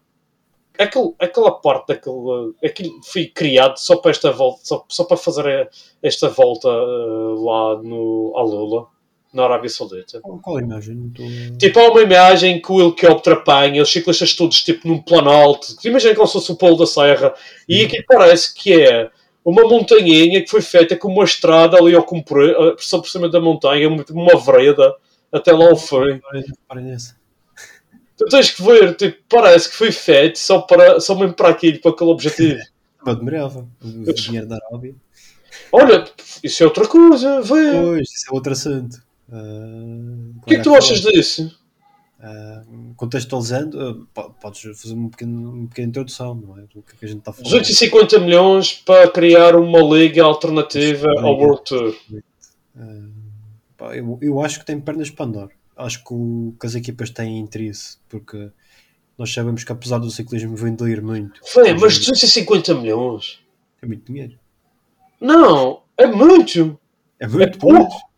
aquele, aquela parte daquele. Aquilo foi criado só para esta volta, só, só para fazer esta volta eh, lá no, à Lula, na Arábia Saudita. Qual, a imagem? Estou- Tipo, há uma imagem que o helicóptero apanha, os ciclistas todos tipo num plano alto. Imagina como se fosse o Polo da Serra. E aqui parece que é uma montanhinha que foi feita com uma estrada ali ao comprir, eh, só por cima da montanha, uma- vereda, até lá ao fim. Tu tens que ver, tipo, parece que foi feito só, para, só mesmo para aquilo, para aquele objetivo. Eu admirava. O dinheiro da Arábia. Olha, isso é outra coisa, vê. Pois, isso é outro assunto. Ah, O que é que tu achas disso? Ah, contextualizando, po- podes fazer um pequeno, uma pequena introdução, não é? Do que é que a gente está falar. 250 milhões para criar uma liga alternativa ao World Tour. Ah, pá, eu, eu acho que tem pernas para andar. Acho que, o- que as equipas têm interesse, porque nós sabemos que apesar do ciclismo vender muito, Vê, mas 250 milhões? é muito dinheiro. Não, é muito. É muito É pouco. pouco.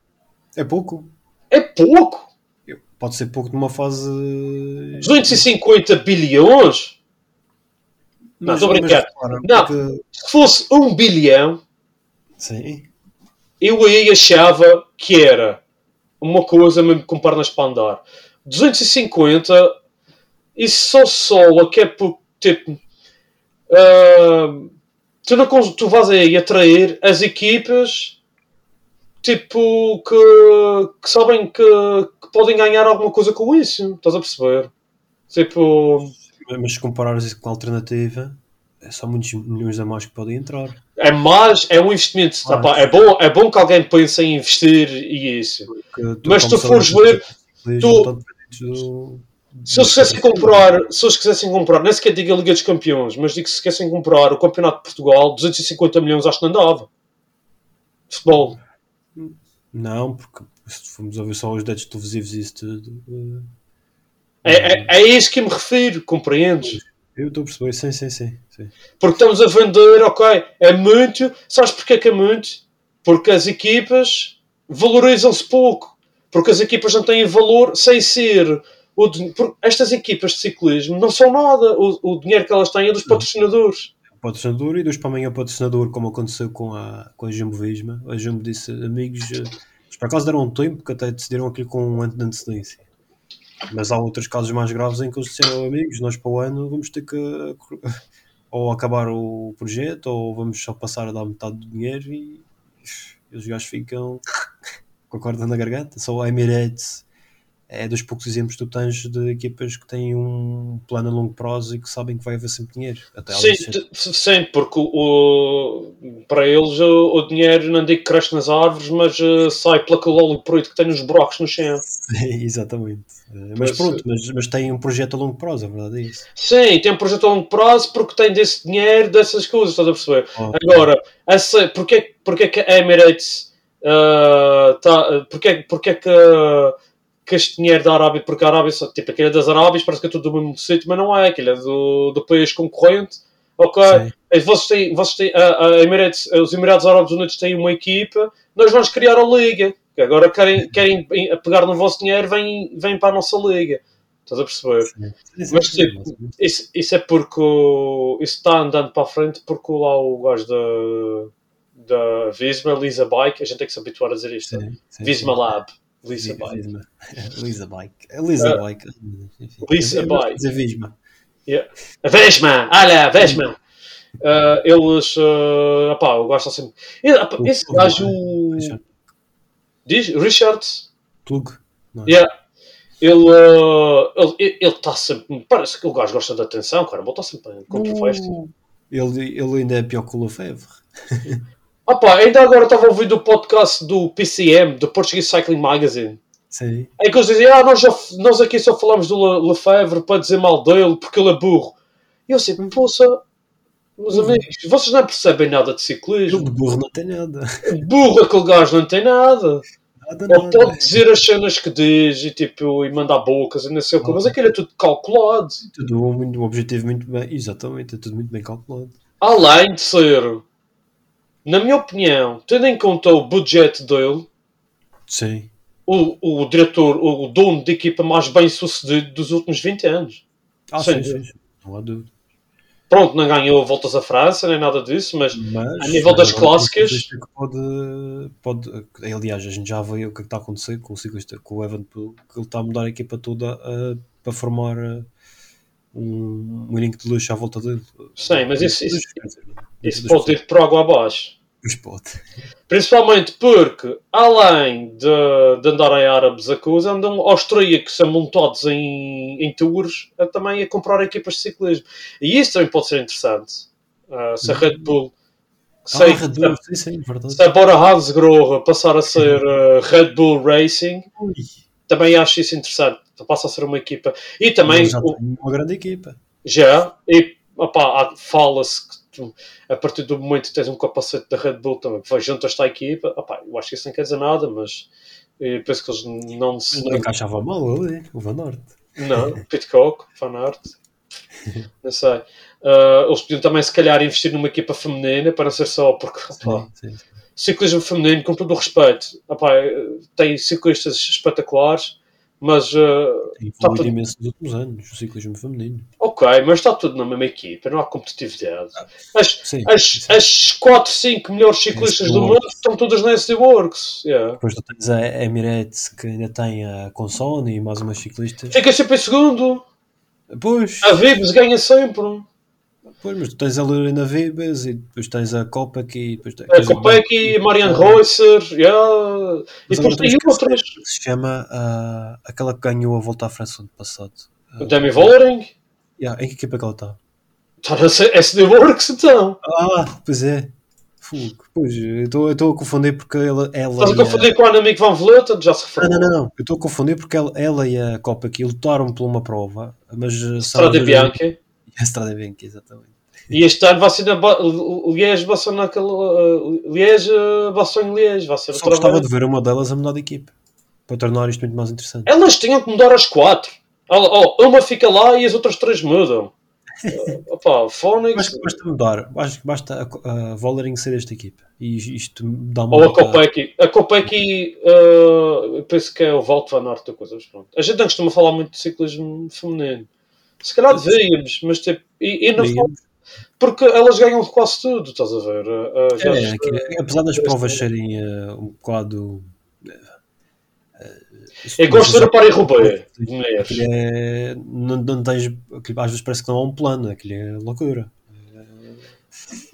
É pouco. É pouco. Pode ser pouco numa fase. 250 bilhões? Não, estou a brincar. Não. porque- Se fosse um bilhão, Sim. eu aí achava que era uma coisa mesmo com pernas para andar. 250, isso só sola que é por tipo. ah, tu, não, tu vais aí atrair as equipas tipo que, que sabem que, que podem ganhar alguma coisa com isso. Estás a perceber? Tipo. Mas se comparares isso com a alternativa, é só muitos milhões a mais que podem entrar. É mais, é um investimento. Ah, é, bom, é bom que alguém pense em investir e isso. Porque Mas se tu fores ver, tu- do- Se eles quisessem comprar, se eles quisessem comprar, nem sequer digo a Liga dos Campeões, mas digo que se quisessem comprar o Campeonato de Portugal, 250 milhões acho que não dava. Futebol. Não, porque se formos ver só os dados televisivos e isso tudo. É, é, é a isso que me refiro, compreendes? Eu estou a perceber, sim, sim, sim. sim. Porque estamos a vender, ok, é muito. Sabes porquê que é muito? Porque as equipas valorizam-se pouco. Porque as equipas não têm valor sem ser. O, estas equipas de ciclismo não são nada. O, o dinheiro que elas têm é dos patrocinadores. Patrocinador e dos para amanhã o patrocinador, como aconteceu com a, com a Jumbo Visma. A Jumbo disse, amigos, eh, eles por acaso deram um tempo que até decidiram aquilo com um ano de antecedência. Mas há outros casos mais graves em que eles disseram, amigos, nós para o ano vamos ter que ou acabar o projeto ou vamos só passar a dar metade do dinheiro e, e os gajos ficam com a corda na garganta. Só a Emirates é dos poucos exemplos que tu tens de equipas que têm um plano a longo prazo e que sabem que vai haver sempre dinheiro. Até Sim, sim, porque o, para eles o, o dinheiro não digo que cresce nas árvores, mas eh, sai pela óleo preto que tem nos buracos no chão. Exatamente. Eh, Mas, Mas pronto, mas, mas tem um projeto a longo prazo, a verdade é isso. Sim, tem um projeto a longo prazo porque tem desse dinheiro, dessas coisas, estás a perceber? Oh, Agora, essa, porque, porque que a Emirates ah, tá, porque, porque que, que este dinheiro da Arábia, porque a Arábia, só- tipo, aquilo é das Arábias, parece que é tudo do mesmo sítio, mas não é, aquilo é do, do país concorrente. Ok, Sim. E vocês têm, vocês têm a, a Emirates, os Emirados Árabes Unidos têm uma equipa, nós vamos criar a liga. Que agora querem, querem pegar no vosso dinheiro, vêm, vêm para a nossa liga. Estás a perceber? Sim, sim, Mas, tipo, Isso, isso é porque o- isso está andando para a frente porque lá o gajo da, da Visma, Lisa Bike, a gente tem que se habituar a dizer isto. sim, sim, Visma. Lab, Lisa Bike. Lisa Bike. A Lisa Ah. Bike. Lisa Bike. dizer Visma. Yeah. A Vesma, olha, a Vesma. Ah, eles, uh, opá, eu gosto assim. E, opá, O- esse gajo Richard. diz Richards, Plug. É? yeah. ele ah, ele ele está sempre. Parece que o gajo gosta de atenção, cara. Ele está sempre com o festa. Uh, Ele, ele ainda é pior que o Lefebvre. Pá, ainda agora estava a ouvir o podcast do PCM, do Portuguese Cycling Magazine. Sim. É que eles dizem, ah, nós, já, nós aqui só falamos do Le- Lefebvre para dizer mal dele porque ele é burro. E eu assim, poça, meus amigos, vocês não percebem nada de ciclismo. de burro não tem nada. Burro, aquele gajo não tem nada. Nada, Ele pode dizer as cenas que diz e, tipo, e mandar bocas e não sei o que, mas aquilo é tudo calculado. Tudo muito, um objetivo muito bem. Exatamente, é tudo muito bem calculado. Além de ser, na minha opinião, tendo em conta o budget dele, Sim. o, o diretor, o dono de equipa mais bem sucedido dos últimos 20 anos. Ah, Sem sim, sim. Não há dúvida. Pronto, não ganhou voltas à França, nem nada disso, mas Mas, A nível das clássicas- Pode, pode, aliás, a gente já vê o que é que está a acontecer com o ciclista, com o Evanpool, que ele está a mudar a equipa toda para formar ah, um, um de luxo à volta dele. Sim, mas isso- isso- Quer dizer, isso dos- pode ir por água abaixo. Pode. Principalmente porque, além de, de andarem árabes a coisa, andam austríacos amontados em, em tours a, também a comprar equipas de ciclismo. E isso também pode ser interessante. Ah, se a Red Bull. Ah, sei, Red Bull, sim, sim, verdade. se a Bora Hansgrohe passar a ser ah, Red Bull Racing, também acho isso interessante. Passa a ser uma equipa. E também, o- uma grande equipa. já, e fala-se que tu, a partir do momento que tens um capacete da Red Bull também que vai junto a esta equipa, opá, eu acho que isso não quer dizer nada, mas eu penso que eles não se. Não encaixava mal ali, o Van Aert. Não, Pitcock, Van Aert, não sei. Ah, eles podiam também, se calhar, investir numa equipa feminina para não ser só porque opá, Sim, sim. ciclismo feminino, com todo o respeito, opá, tem ciclistas espetaculares, mas ah, Tem Tá imenso nos últimos anos, o ciclismo feminino. Ok, mas está tudo na mesma equipa, não há competitividade. As, Sim, As, sim. as 4, 5 melhores ciclistas do mundo estão todas na SD Works. Yeah. Depois tu tens a Emirates que ainda tem a Consone e mais umas ciclistas. Fica sempre em segundo. Pois, A Vibes ganha sempre. pois, mas tu tens a Lorena Vibes e depois tens a Kopeck e depois tens, A Kopecky, a Marianne Reusser. Yeah. E depois tem outras. se chama ah, aquela que ganhou a volta à França ano passado. Ah, O Demi Vollering. Yeah, em que equipa é que ela está? Está na SD Works então. Ah, pois é. Fogo. Pois, eu estou a confundir porque ela, ela Estás a e a- confundir com a Annemiek van Vleuten? Já se referiu. não, não, não. Eu estou a confundir porque ela, ela e a Kopeck lutaram por uma prova, mas são Strade Bianchi. E a Strade Bianchi, exatamente. E este ano vai ser na Liège. Uh, Liège, uh, Bastogne, Liège. Vai ser Só gostava de ver uma delas a mudar de equipe para tornar isto muito mais interessante. Elas tinham que mudar as quatro. Oh, oh, uma fica lá e as outras três mudam. Uh, opa, Phonics. Acho que basta mudar. Acho que basta a, a Vollering ser desta equipe. E isto dá uma. Ou a Kopecky. A Kopecky, uh, eu penso que é o Walt Van Aert coisa. mas pronto. A gente não costuma falar muito de ciclismo feminino. Se calhar devíamos, mas tipo. E, e não porque elas ganham de quase tudo, estás a ver? Uh, já- É, aqui- apesar das provas serem um bocado. Ver o Paris-Roubaix de mulheres. Aquilo é, não, não tens, aquilo às vezes parece que não há um plano, aquilo é loucura.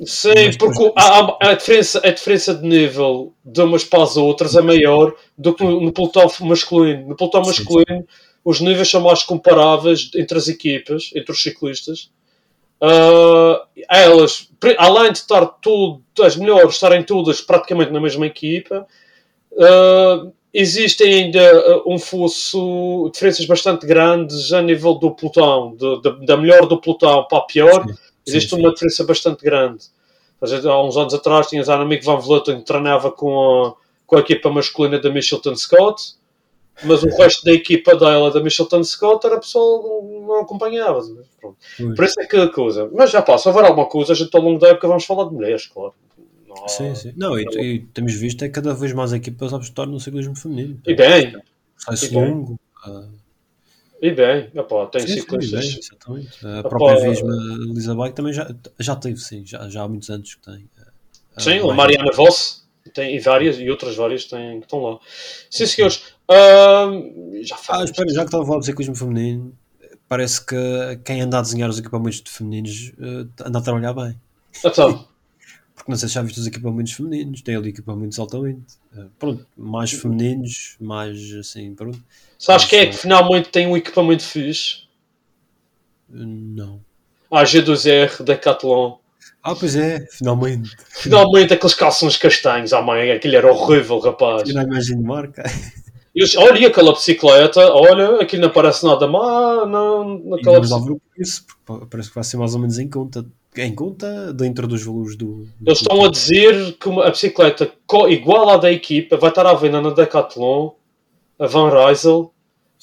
Sim, porque a, a- diferença, a diferença de nível de umas para as outras é maior do que no, no pelotão masculino. No pelotão masculino, os níveis são mais comparáveis entre as equipas, entre os ciclistas. Ah, elas, além de estar tudo, as melhores estarem todas praticamente na mesma equipa, ah, existe ainda ah, um fosso, diferenças bastante grandes a nível do pelotão, de- de- da melhor do pelotão para a pior. Sim, Existe sim, uma diferença bastante grande. Vezes, Há uns anos atrás tinhas a Annemiek van Vleuten que treinava com a, com a equipa masculina da Michelton Scott, mas o resto da equipa dela da Michelton Scott era pessoal que não acompanhava. Pronto. Por isso é que a coisa. Mas já pá, se houver alguma coisa, a gente ao longo da época vamos falar de mulheres, claro. Não há- Sim, sim. Não, e, e temos visto é que cada vez mais equipas a apostar no ciclismo feminino. E bem, Sai-se e bem. longo. ah, e bem, epá, tem sim, sim, ciclistas. bem, exatamente. A Opa, própria Visma Lisa Bike também já, já teve, sim, já, já há muitos anos que tem. ah, Sim, ah, a Mariana Voss tem, e várias, e outras várias têm, que estão lá. Sim, senhores. Ahm, já Ah, faz. espera, já que estava a falar de ciclismo feminino, parece que quem anda a desenhar os equipamentos de femininos anda a trabalhar bem. Então, Porque não sei se já viste os equipamentos femininos, tem ali equipamentos altamente. Eh, pronto, mais femininos, mais assim, pronto. sabes quem é que finalmente tem um equipamento fixe? Eh, Não. A G2R Decathlon. Ah, pois é, finalmente. Finalmente aqueles calções castanhos. Ah, mãe, aquilo era horrível, rapaz. Eu não imagino marca. Eu olha, e aquela bicicleta, olha, aquilo não parece nada mal, não, naquela bicicleta. ver o preço, porque parece que vai ser mais ou menos em conta. Em conta dentro dos valores do. do Eles estão a dizer que uma- a bicicleta igual à da equipa vai estar à venda na Decathlon, a Van Rysel,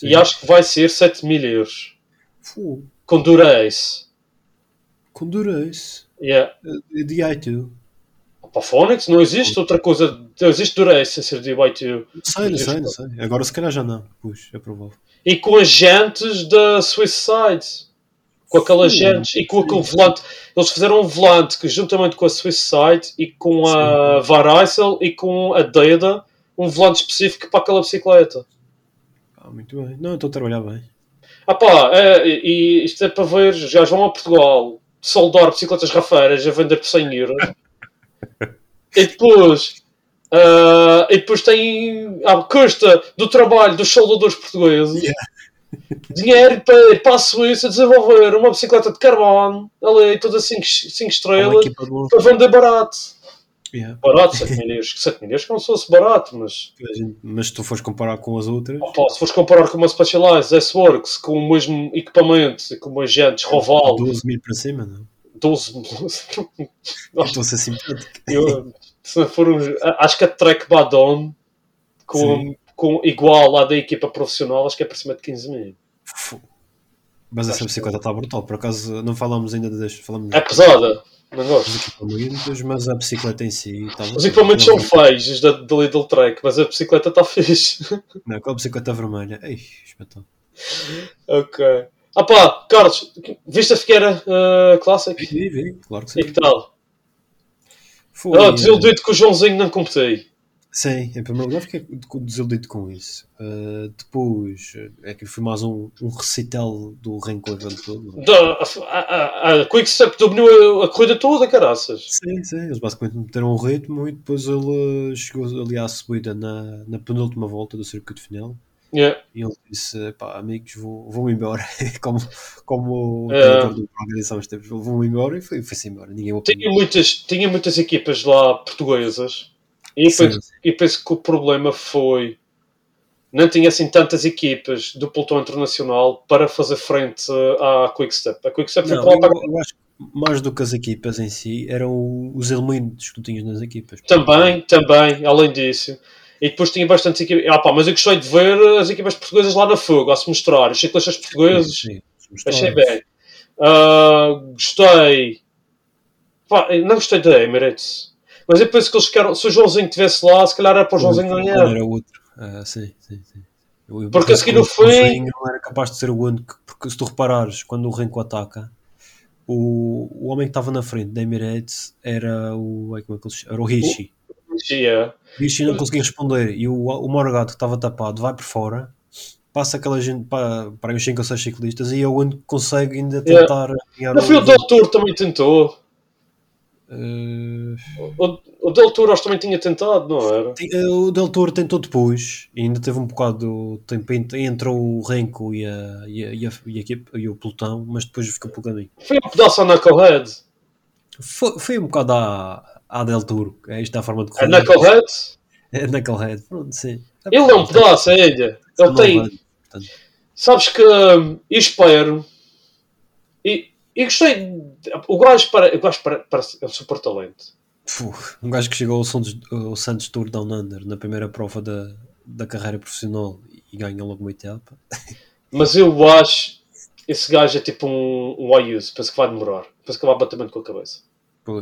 e acho que vai ser 7 mil euros. Fogo. Com Durace. Com Durace. Yeah. Eh, De i2. Para Phonics não existe outra coisa. Não existe Durace sem ser de Y2. Não sei, não sei, não sei. Agora se calhar já não. Puxa, é provável. E com as jantes da Swiss Side. Com aquelas gentes e com aquele volante. Eles fizeram um volante que, juntamente com a Swisside e com a Vareisel e com a Deda, um volante específico para aquela bicicleta. Ah, muito bem. Não, estou a trabalhar bem. Ah pá, é, e isto é para ver, já vão a Portugal soldar bicicletas rafeiras a vender por 100 euros. e depois, ah, e depois tem a custa do trabalho dos soldadores portugueses. Dinheiro para ir para a Suíça desenvolver uma bicicleta de carbono, ali, toda 5 Uma estrelas, para vender barato. Yeah. Barato, 7 mil euros. 7 mil euros que não se fosse barato, mas Mas se tu fores comparar com as outras, Opa, se fores comparar com uma Specialized S-Works com o mesmo equipamento e com umas jantes Roval 12 mil para cima, não? 12 Eu Estou a ser simpático. eu, se for um, acho que a Trek Badon com, com igual lá da equipa profissional acho que é por cima de 15 mil. Mas essa Acho bicicleta está brutal. Por acaso não falámos ainda das. Falamos é pesada não gosto mas a bicicleta em si está os equipamentos são feios os da, da Lidl Trek mas a bicicleta está fixe Não, aquela bicicleta vermelha. Ei, espetáculo. ok ah pá, Carlos viste a Figueira uh, Classic? Vi, vi, claro que sim. e que tal? Foi, Ah, eh, desiludido que o Joãozinho não competei Sim, em primeiro lugar fiquei desiludido com isso. Uh, depois, é que foi mais um, um recital do evento todo. Da, a, a, a Quickstep dominou a, a corrida toda, caraças. Sim, sim, eles basicamente meteram um ritmo e depois ele chegou ali à subida na, na penúltima volta do circuito final Yeah. e ele disse, pá, amigos, vou, vou embora, como, como o É. diretor do organização esteve, vou embora e foi- foi-se embora, ninguém o Tinha muitas, tinha muitas equipas lá portuguesas e penso, e penso que o problema foi não tinha assim tantas equipas do pelotão internacional para fazer frente à Quickstep. A Quickstep foi Não, para lá eu, eu acho que mais do que as equipas em si, eram os elementos que tu tinhas nas equipas. Também, também, além disso. E depois tinha bastante equipas. Ah, pá, mas eu gostei de ver as equipas portuguesas lá na fuga, a se mostrar. Os ciclistas portugueses. Sim, sim, Achei bem. Ah, gostei. Pá, não gostei da Emirates. Mas eu penso que eles querem. Se o Joãozinho estivesse lá, se calhar era para o Joãozinho ganhar. Era outro. Ah, sim, sim, sim. Eu- eu Porque a seguir no o fim- não era capaz de ser o único, porque se tu reparares, quando o Renko ataca, o, o homem que estava na frente da Emirates era o. Como é que ele? Era o Rishi. Yeah. O Rishi não conseguia responder e o, o Morgado que estava tapado vai por fora, passa aquela gente para, para os 5 ou 6 ciclistas e é o único que consegue ainda Yeah. tentar ganhar No fim, o Del Tour também tentou. Eh, O, o Del Tour acho também tinha tentado, não era? Eh, O Del Toro tentou depois e ainda teve um bocado de tempo entre o Renko e, a, e, a, e, a, e, a equipe- e o pelotão, mas depois ficou pelo caminho. Foi um pedaço a Knucklehead. Foi, foi um bocado à, à Del Toro, é esta a forma de A correr. Knucklehead? É Knucklehead, pronto, sim. Ele é um pedaço, é ele. Ele tem. Sabes que. hum, eu espero. E, gostei. O gajo, para, o gajo para, parece. É um super talento. um gajo que chegou ao Santos, ao Santos Tour Down Under na primeira prova da, da carreira profissional e ganhou logo uma etapa. Mas eu acho. Esse gajo é tipo um, um Ayuso. Penso que vai demorar. Penso que vai bater muito com a cabeça.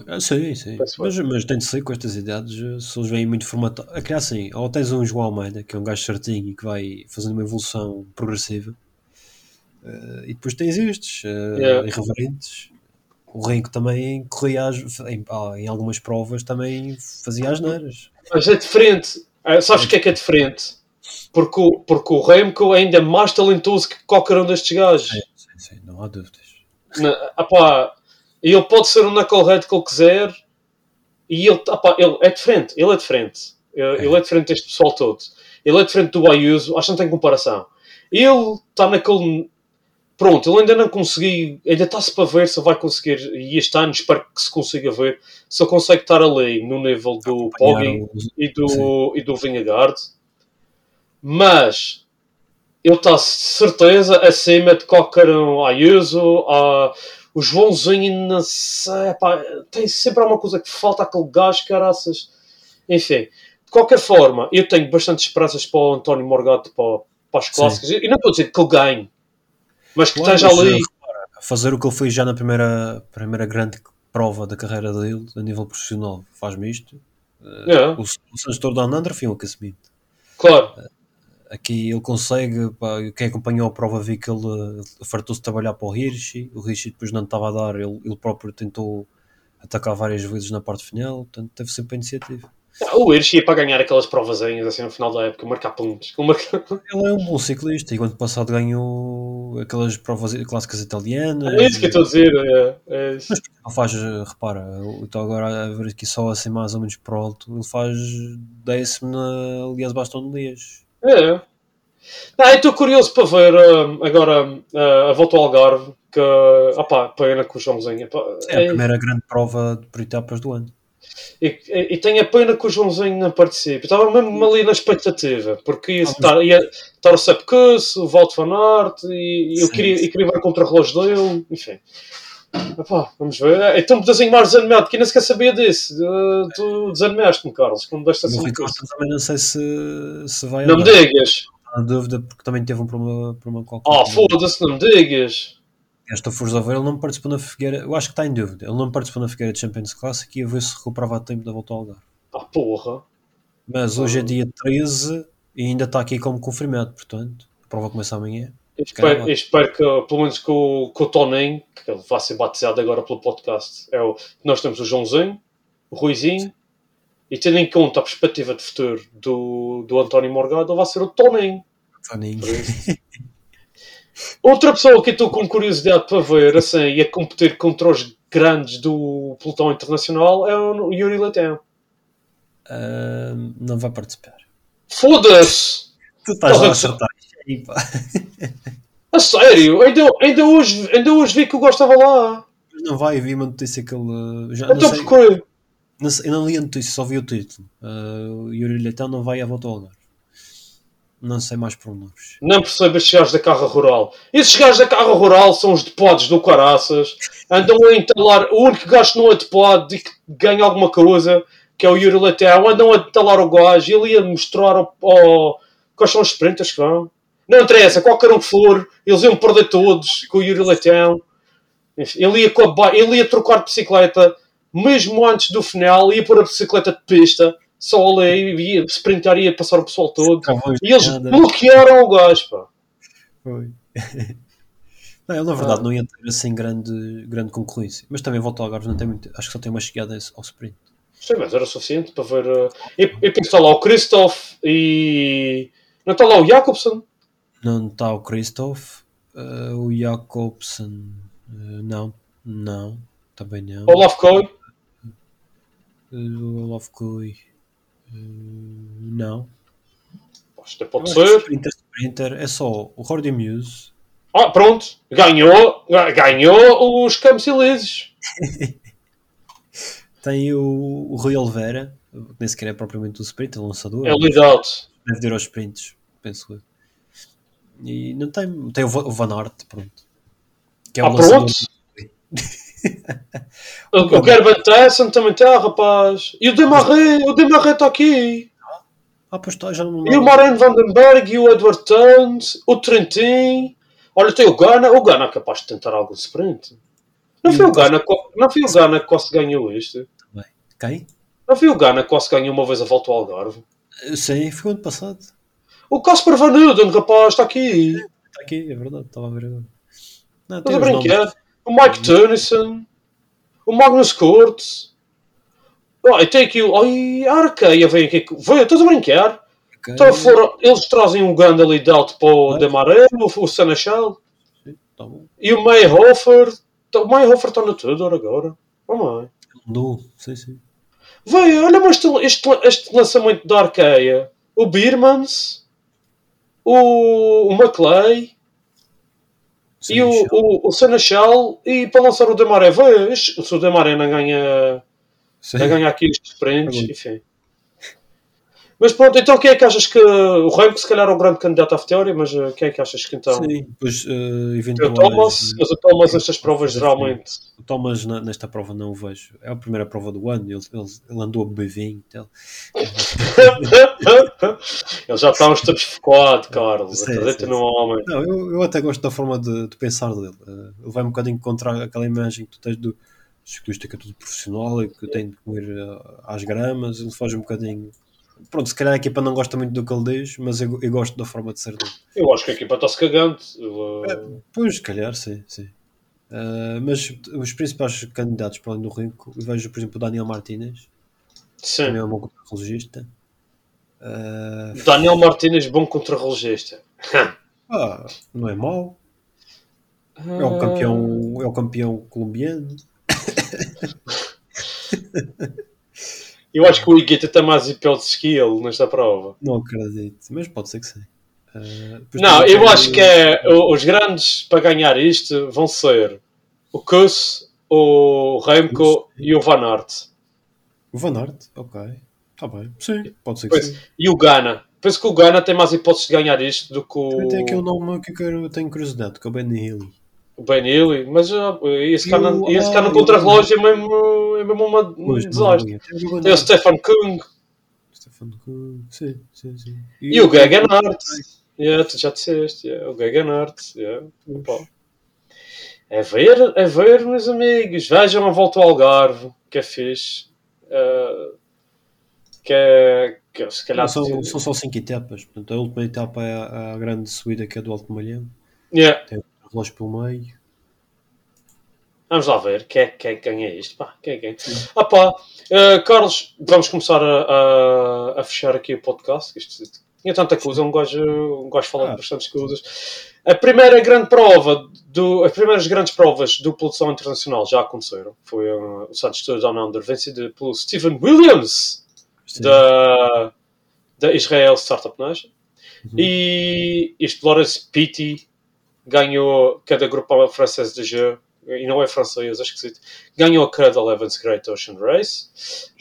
Ah, sim, sim. Mas, mas tem de ser com estas idades, se eles vêm muito formatados. É que é assim, ou tens um João Almeida, que é um gajo certinho e que vai fazendo uma evolução progressiva, eh, e depois tens estes, eh, Yeah. irreverentes. O Renko também corria às- em, ah, em algumas provas, também fazia as neiras. Mas é diferente. Ah, Sabes o que é que é diferente? Porque o, porque o Remco é ainda mais talentoso que qualquer um destes gajos. Sim, sim, não há dúvidas. Na, apá, e ele pode ser um knucklehead que ele quiser e ele, apá, ele é diferente, ele é diferente. Ele ele é diferente deste pessoal todo. Ele é diferente do Ayuso, acho que não tem comparação. Ele está naquele. Pronto, ele ainda não conseguiu, ainda está-se para ver se vai conseguir, e este ano espero que se consiga ver, se ele consegue estar ali no nível do Poggi e do, e do Vingegaard, mas ele está certeza acima de qualquer um Ayuso, a, o Joãozinho, não sei, pá, tem sempre alguma coisa que falta aquele gajo, caraças. Enfim, de qualquer forma, eu tenho bastante esperanças para o António Morgado para, para as clássicas. E não estou a dizer que ele ganhe, mas que Claro, esteja ali. eh, Fazer o que ele fez já na primeira, primeira grande prova da carreira dele, a nível profissional, faz-me isto. É, O, o Santos Tour Down Under foi um aquecimento. claro. aqui ele consegue, pá, quem acompanhou a prova viu que ele eh, fartou-se de trabalhar para o Hirschi, o Hirschi depois não estava a dar, ele, ele próprio tentou atacar várias vezes na parte final, portanto teve sempre a iniciativa. O Hirsch ia para ganhar aquelas provazinhas assim no final da época, marcar pontos. Marcar... Ele é um bom ciclista e o ano passado ganhou aquelas provas clássicas italianas. É isso que eu estou a dizer. É, é isso. Mas não faz, repara, eu estou agora a ver aqui só assim mais ou menos por alto, ele faz décimo na Lias Baston de Lias. É. Não, eu estou curioso para ver hum, agora hum, a volta ao Algarve, que, opá, pena com o Joãozinho. epá, É a é- primeira grande prova por etapas do ano. E, e, e tenho a pena que o Joãozinho não participe. Estava mesmo ali na expectativa, porque ia estar, ia estar o Sepp Kuss, o Walt van Aert, e, e eu queria, e queria ver contra o relógio dele, enfim. Epá, vamos ver. É, Então, um pedacinho mais desanimado, que nem sequer sabia disso. Uh, tu desanimaste-me, Carlos, quando deste assim Ricardo também não sei se, se vai Não me digas. Não há dúvida, porque também teve um problema, problema qualquer. Oh, foda-se, não me digas. Esta Forza Over, ele não participou na Figueira, eu acho que está em dúvida. Ele não participou na Figueira de Champions Classic e ia ver se recuperava a tempo da volta ao Algarve. Ah, porra. Mas hoje é dia 13 e ainda está aqui como confirmado, portanto, a prova começa amanhã. Eu espero, eu espero que, pelo menos que o, que o Toninho, que ele vai ser batizado agora pelo podcast, é o, nós temos o Joãozinho, o Ruizinho, e tendo em conta a perspectiva de futuro do, do António Morgado, ele vai ser o Toninho. Toninho. Outra pessoa que eu estou com curiosidade para ver, assim, e a competir contra os grandes do pelotão internacional é o Yuri Leitão. Ah, não vai participar. Foda-se! Tu estás a acertar. A sério? Ainda, ainda, hoje, ainda hoje vi que o gajo estava lá. Não vai, vi uma notícia que ele. Já, Então não sei, porquê? não sei- eu não li a notícia, só vi o título. O Yuri Leitão não vai à volta ao Algarve. Não sei mais pormenores. Não percebo estes gajos da carra rural. Esses gajos da carra rural são os depodes do caraças. Andam a entalar. O único gajo que não é depode e que ganha alguma coisa, que é o Yuri Leitão, andam a entalar o gajo e ele ia mostrar ao, ao... quais são os sprinters que vão. Não interessa, qualquer um que for, eles iam perder todos com o Yuri Leitão. Ele ia, ele ia trocar de bicicleta mesmo antes do final, ia pôr a bicicleta de pista, só ali, ia sprintar, ia passar o pessoal todo. E eles de nada. bloquearam o gajo, pá. Foi. Não, ele na verdade não ia ter assim grande, grande concorrência. Mas também volta ao Algarve, não tem muito, acho que só tem uma chegada ao sprint. Sim, mas era suficiente para ver. Uh... E, e penso está lá o Christoph e. Não está lá o Jacobson? Não está o Christoph, eh, o Jacobsen, eh, não, não, também não. Olaf Coy? O Olaf Kui, eh, não. Isto pode ser. Sprinter, Sprinter é só o Jordi Muse, Ah, pronto. Ganhou. ga- Ganhou os Campos Elíseos. tem o, o Rui Oliveira, que nem sequer é propriamente o sprint, é o lançador. É lead out. deve ir aos sprints, penso eu. E não tem, tem o Va- o Van Aert, pronto. Que é Ah, pronto. O, o Gerben também está, rapaz. E o Demarre, o Demarre está aqui. Ah, pois está, já não E o Maren Vandenberg, e o Edward Tuns, o Trentin. Olha, tem o Gana. O Gana é capaz de tentar algum sprint. Não foi o Gana, não foi o Gana que quase ganhou este. Quem? Não foi o Gana que quase ganhou uma vez a volta ao Algarve. Eh, Sim, foi o ano passado. O Casper Van Uden, rapaz, está aqui. Está aqui, é verdade, estava a ver agora. Não, Estás a brincar. O Mike Tennyson. O Magnus Kurtz. Oh, tem aqui o. Ai, a Arqueia vem aqui. Vem, estás a brincar? Ok. Então, foram, eles trazem um Gandalf de alto para o. Demaré, o, o. Tá. E o Mayhofer. O Mayhofer está no Tudor agora. Oh, mãe. Mudou, sim, sim. Vem, olha mas este, este, este lançamento da Arqueia. O Birmans. O, o McLeay. E o, o, o Senechal, e para lançar o Demaré, vê, este- se o Demaré não ganha, Sim. não ganha aqui estes sprints, Agora. enfim. Mas pronto, então quem é que achas que. O Remco, se calhar, é o grande candidato à vitória, mas uh, quem é que achas que então. Sim, depois uh, O eventuais. Thomas, mas o Thomas nestas provas geralmente. O Thomas na- nesta prova não o vejo. É a primeira prova do ano, ele, ele, ele andou a beber vinho e tal. Ele já está uns tempos focado, Carlos. Acredita no homem. Não, eu, eu até gosto da forma de, de pensar dele. Uh, ele vai um bocadinho contra aquela imagem que tu tens do ciclista que é tudo profissional e que tem de comer às gramas. Ele faz um bocadinho Pronto, se calhar a equipa não gosta muito do que ele diz, mas eu, eu gosto da forma de ser dele. Eu acho que a equipa está-se cagando. Uh, Pois, se calhar, sim, sim. Ah, mas os principais candidatos para além do Rico, eu vejo, por exemplo, o Daniel Martínez, também sim. é um bom contra-relogista. Ah, Daniel Martínez, bom contra-relogista. ah, não é mau. É o campeão, é o campeão colombiano. Eu acho que o Iguita tem mais hipóteses que ele nesta prova. Não acredito, mas pode ser que sim. Ah, depois Não, eu tem- acho que é, o- os grandes para ganhar isto vão ser o Kuss, o Remco e o Van Aert. O Van Aert, ok. Está bem. Sim, pode ser que Pois, sim. e o Ghana. Penso que o Ghana tem mais hipóteses de ganhar isto do que Também tem aqui um o, nome que eu quero, tenho curiosidade, que é o Benny Hill. o Ben Healy, mas ah, esse o- ah, cá no e o- contra-relógio é mesmo, é mesmo uma, um Pois, não desastre. é. Tem o Stefan Kung Stefan Kuhn, sim, sim, sim. e o Gegenhardt. Yeah, tu já disseste, yeah, o Gegenhardt. Yeah. Pá. É ver, é ver, meus amigos. Vejam a volta ao Algarve, que é fixe. Ah, que é. Que, se calhar. São, são só 5 etapas. Portanto, a última etapa é a, a grande subida que é do Alto Malhão. Yeah. Tem o relógio pelo meio. Vamos lá ver quem é quem ganha isto. Pá, quem é quem? Ah, pá. Ah, Carlos, vamos começar a, a, a fechar aqui o podcast. Isto, tinha tanta coisa, um gajo, um gajo fala Ah. de bastantes coisas. A primeira grande prova, do, as primeiras grandes provas do pelotão internacional já aconteceram. Foi ah, o Santos Tour Down Under, vencido pelo Stephen Williams. Sim. da, da Israel Startup Nation. Uhum. E este Lawrence Pitti ganhou cada grupo francês de jeu, e não é francês, é esquisito, ganhou cada Eleven's Great Ocean Race.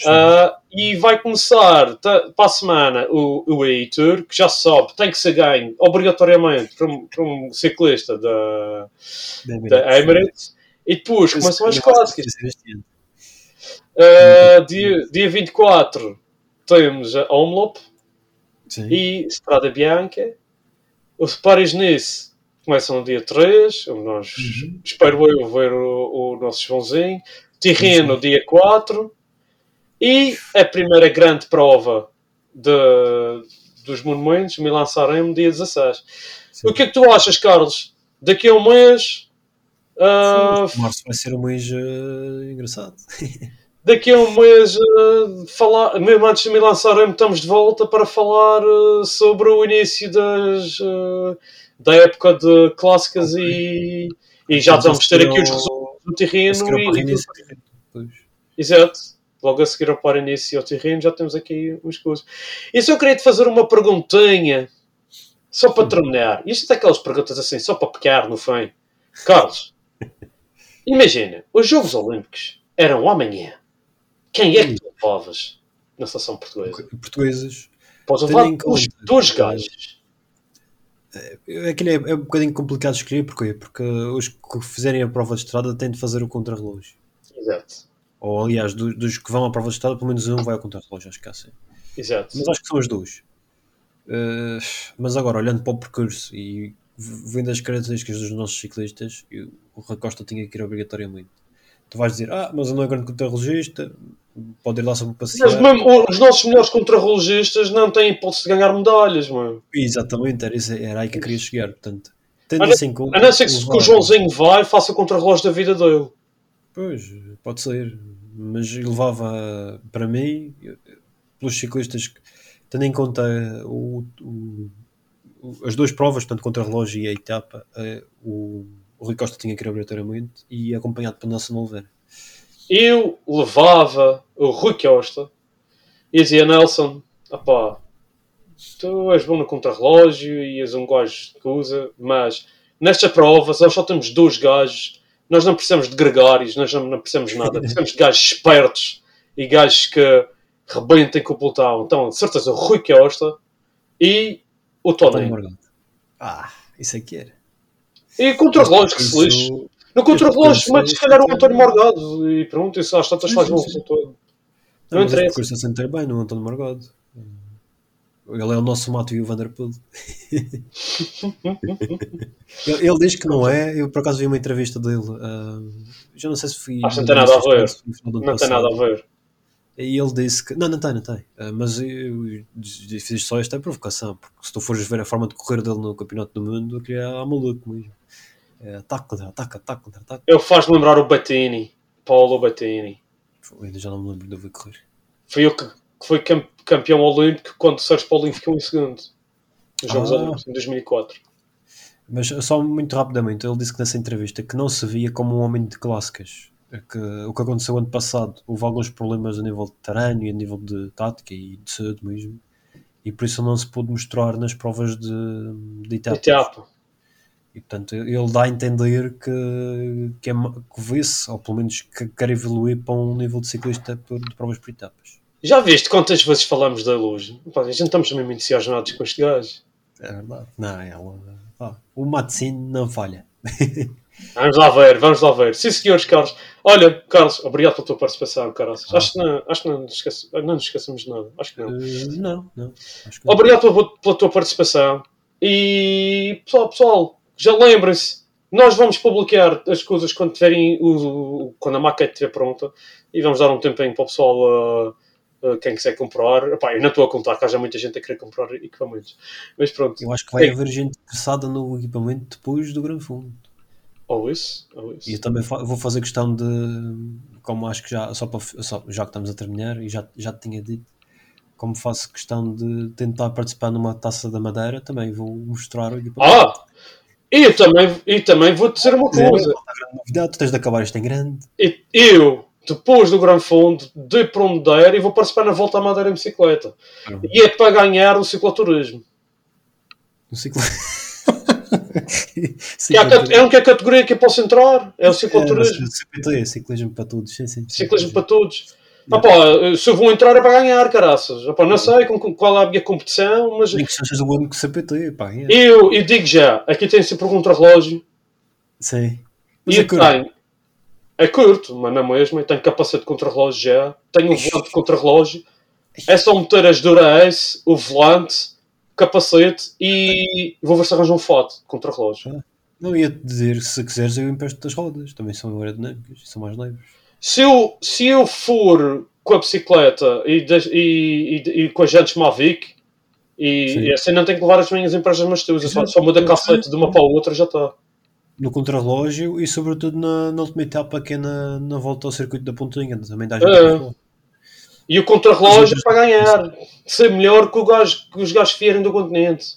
Ah, e vai começar ta- para a semana o, o AI Tour, que já se sabe, tem que ser ganho obrigatoriamente por um, por um ciclista da, Da Emirates. E depois começam as acho que clássicas. Ah, dia, dia 24 temos a Omlop, Sim. e Estrada Bianca. Os Paris-Nice começam no dia 3, onde nós, Uhum. espero eu, ver o, o nosso Joãozinho. Tirreno no dia 4. E a primeira grande prova de, dos monumentos, Milan-Sanremo, dia 16. Sim. O que é que tu achas, Carlos? Daqui a um mês... ah, Março vai ser um mês eh, engraçado. daqui a um mês, eh, falar, mesmo antes de me lançarem, estamos de volta para falar eh, sobre o início das, da época de clássicas e, e já vamos ter aqui os resultados do terreno. E, Paris-Nice. Pois. exato. Logo a seguir ao para início ao terreno, já temos aqui umas coisas. E só queria te fazer uma perguntinha, só para terminar. Isto é daquelas perguntas assim, só para pecar no fim. Carlos, imagina, os Jogos Olímpicos eram amanhã. Quem é que tu levavas na seleção portuguesa? Portugueses. Podes levar em dois, conta gajos. Aquilo é, é um bocadinho complicado de escolher, porquê? Porque os que fizerem a prova de estrada têm de fazer o contrarrelógio. Exato. Ou, aliás, do- dos, que vão à prova de estrada, pelo menos um vai ao contrarrelógio, acho que é assim. Exato. Mas acho que são os dois. Eh, mas agora, olhando para o percurso e vendo as características dos nossos ciclistas, eu- o Rui Costa tinha que ir obrigatoriamente. Tu vais dizer, ah, mas eu não é grande contrarrelogista, pode ir lá. Mas mesmo os nossos melhores contrarrelogistas não têm hipótese de ganhar medalhas, mano. Exatamente, era, era aí que eu queria chegar. Portanto, tendo A conta. A não ser que, que o Joãozinho vai, faça o contrarrelógio da vida dele. Pois, pode ser. Mas levava para mim, pelos ciclistas, tendo em conta o, o- as duas provas, portanto, contra relógio e a etapa, eh, o, o Rui Costa tinha que ir obrigatoriamente e acompanhado por Nelson Oliveira. Eu levava o Rui Costa e dizia Nelson, opá, tu és bom no contrarrelógio e és um gajo que usa, mas nestas provas nós só temos dois gajos, nós não precisamos de gregários, nós não, não precisamos de nada, precisamos de gajos espertos e gajos que rebentem com o pelotão. Então, de certeza, o Rui Costa e o. Morgado. Ah, isso é que era. E contrarrelógio que se lixe. No contrarrelógio, Este mas se calhar o é- António Morgado e pronto, isso às tantas faz um sim. resultado. Não, Não este interessa. percurso assenta bem no António Morgado. Ele é o nosso Mato e o Vanderpool. ele, ele diz que não é. Eu por acaso vi uma entrevista dele. ah, já não sei se fui. Acho que não tem nada a ver. Não tem nada a ver. E ele disse que. Não, não tem, não tem. Ah, mas eu, eu fiz só esta provocação, porque se tu fores ver a forma de correr dele no Campeonato do Mundo, aquilo é maluco mesmo. É, contra ataque, ataque, contra ataque. Ele faz lembrar o Batini, Paulo Batini. Eu ainda já não me lembro de ouvir correr. Foi ele que, foi cam- campeão olímpico quando o Sérgio Paulinho ficou em segundo. Nos Jogos Ah. Olímpicos, em 2004. Mas só muito rapidamente, ele disse que nessa entrevista que não se via como um homem de clássicas. É Que o que aconteceu ano passado, houve alguns problemas a nível de terreno e a nível de tática e de saúde mesmo. E por isso ele não se pôde mostrar nas provas de, de. Etapa. E portanto ele dá a entender que, que, é, que vê-se, ou pelo menos que quer evoluir para um nível de ciclista de provas por etapas. Já viste quantas vezes falamos da luz? Pá, a gente estamos mesmo entusiasmados com este gajo. É verdade. Não, ela, ah, o Matsin não falha. Vamos lá ver, vamos lá ver. Sim, senhores, Carlos. Olha, Carlos, obrigado pela tua participação, Carlos. Acho que não, acho que não, nos esquece- não nos esquecemos de nada. Acho que não. Eh, não, não. Que não. Obrigado pela, pela tua participação. E pessoal, pessoal, já lembrem-se, nós vamos publicar as coisas quando tiverem o, quando a maquete estiver pronta e vamos dar um tempinho para o pessoal uh, uh, quem quiser comprar. Epá, eu não estou a contar que haja muita gente a querer comprar equipamentos. Mas pronto. Eu acho que vai haver gente interessada no equipamento depois do Grande Fundo. Ou isso, ou isso. E eu também fa- vou fazer questão de, como acho que já, só para, só, já que estamos a terminar, e já, já te tinha dito, como faço questão de tentar participar numa taça da Madeira, também vou mostrar o equipamento. Ah! E também, e também vou dizer uma coisa. Novidade, tu tens de acabar isto em grande. E- Eu, depois do Grande Fundo, de para onde der e vou participar na Volta à Madeira em bicicleta. Uhum. E é para ganhar o cicloturismo. No ciclo. Que é, a cat- é a única categoria que eu posso entrar. É o cicloturismo. É, CPT, ciclismo para todos. Sim, sim. Ciclismo para todos. Ah, pá, se eu vou entrar é para ganhar, caraças. Ah, pá, não sei com, com qual é a minha competição, mas Nem que sejas o único CPT, pá. é. eu, eu digo já, aqui tem sempre um contrarrelógio Sim. e Mas eu é curto. É curto, mas não é mesmo. Eu tenho capacete de contrarrelógio já, tenho um volante de contrarrelógio. É só meter as Dura-Ace, o volante, capacete e vou ver se arranjo um foto de contrarrelógio. Não ia te dizer, se quiseres, eu empresto das rodas. Também são aerodinâmicas e são mais leves. Se eu, se eu for com a bicicleta e, de- e, e, e com as jantes Mavic, e, Sim. e assim não tenho que levar as minhas empresas mas tu, só, só muda a calcete de uma para a outra já está. No contrarrelógio e, sobretudo, na, na última etapa que é na, na volta ao circuito da Pontinha. Também dá É. gente E o contrarrelógio é para ganhar, ser melhor que, gajo, que os gajos que vierem do continente.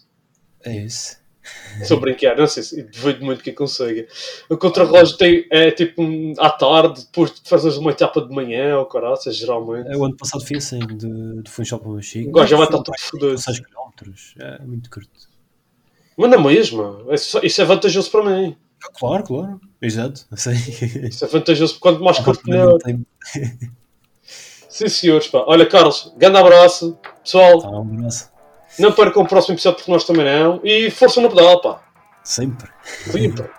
É isso. Estou a brincar, não sei se duvido muito que consiga. O contrarrelógio tem, é tipo à tarde, depois de fazeres uma etapa de manhã ou caraças, geralmente. É, o ano passado foi assim, de, de Funchal para o Machico. O gajo já vai estar todo fodido. 6 km. É muito curto. Mas não mesmo, é isso é vantajoso para mim. Claro, claro. Exato. Sim. Isso é vantajoso, quanto mais curto melhor. Tem- Sim, senhores, pá. Olha, Carlos, grande abraço. Pessoal, Tá, um abraço. Não percam o próximo episódio porque nós também não. E força no pedal, pá. Sempre. Sempre.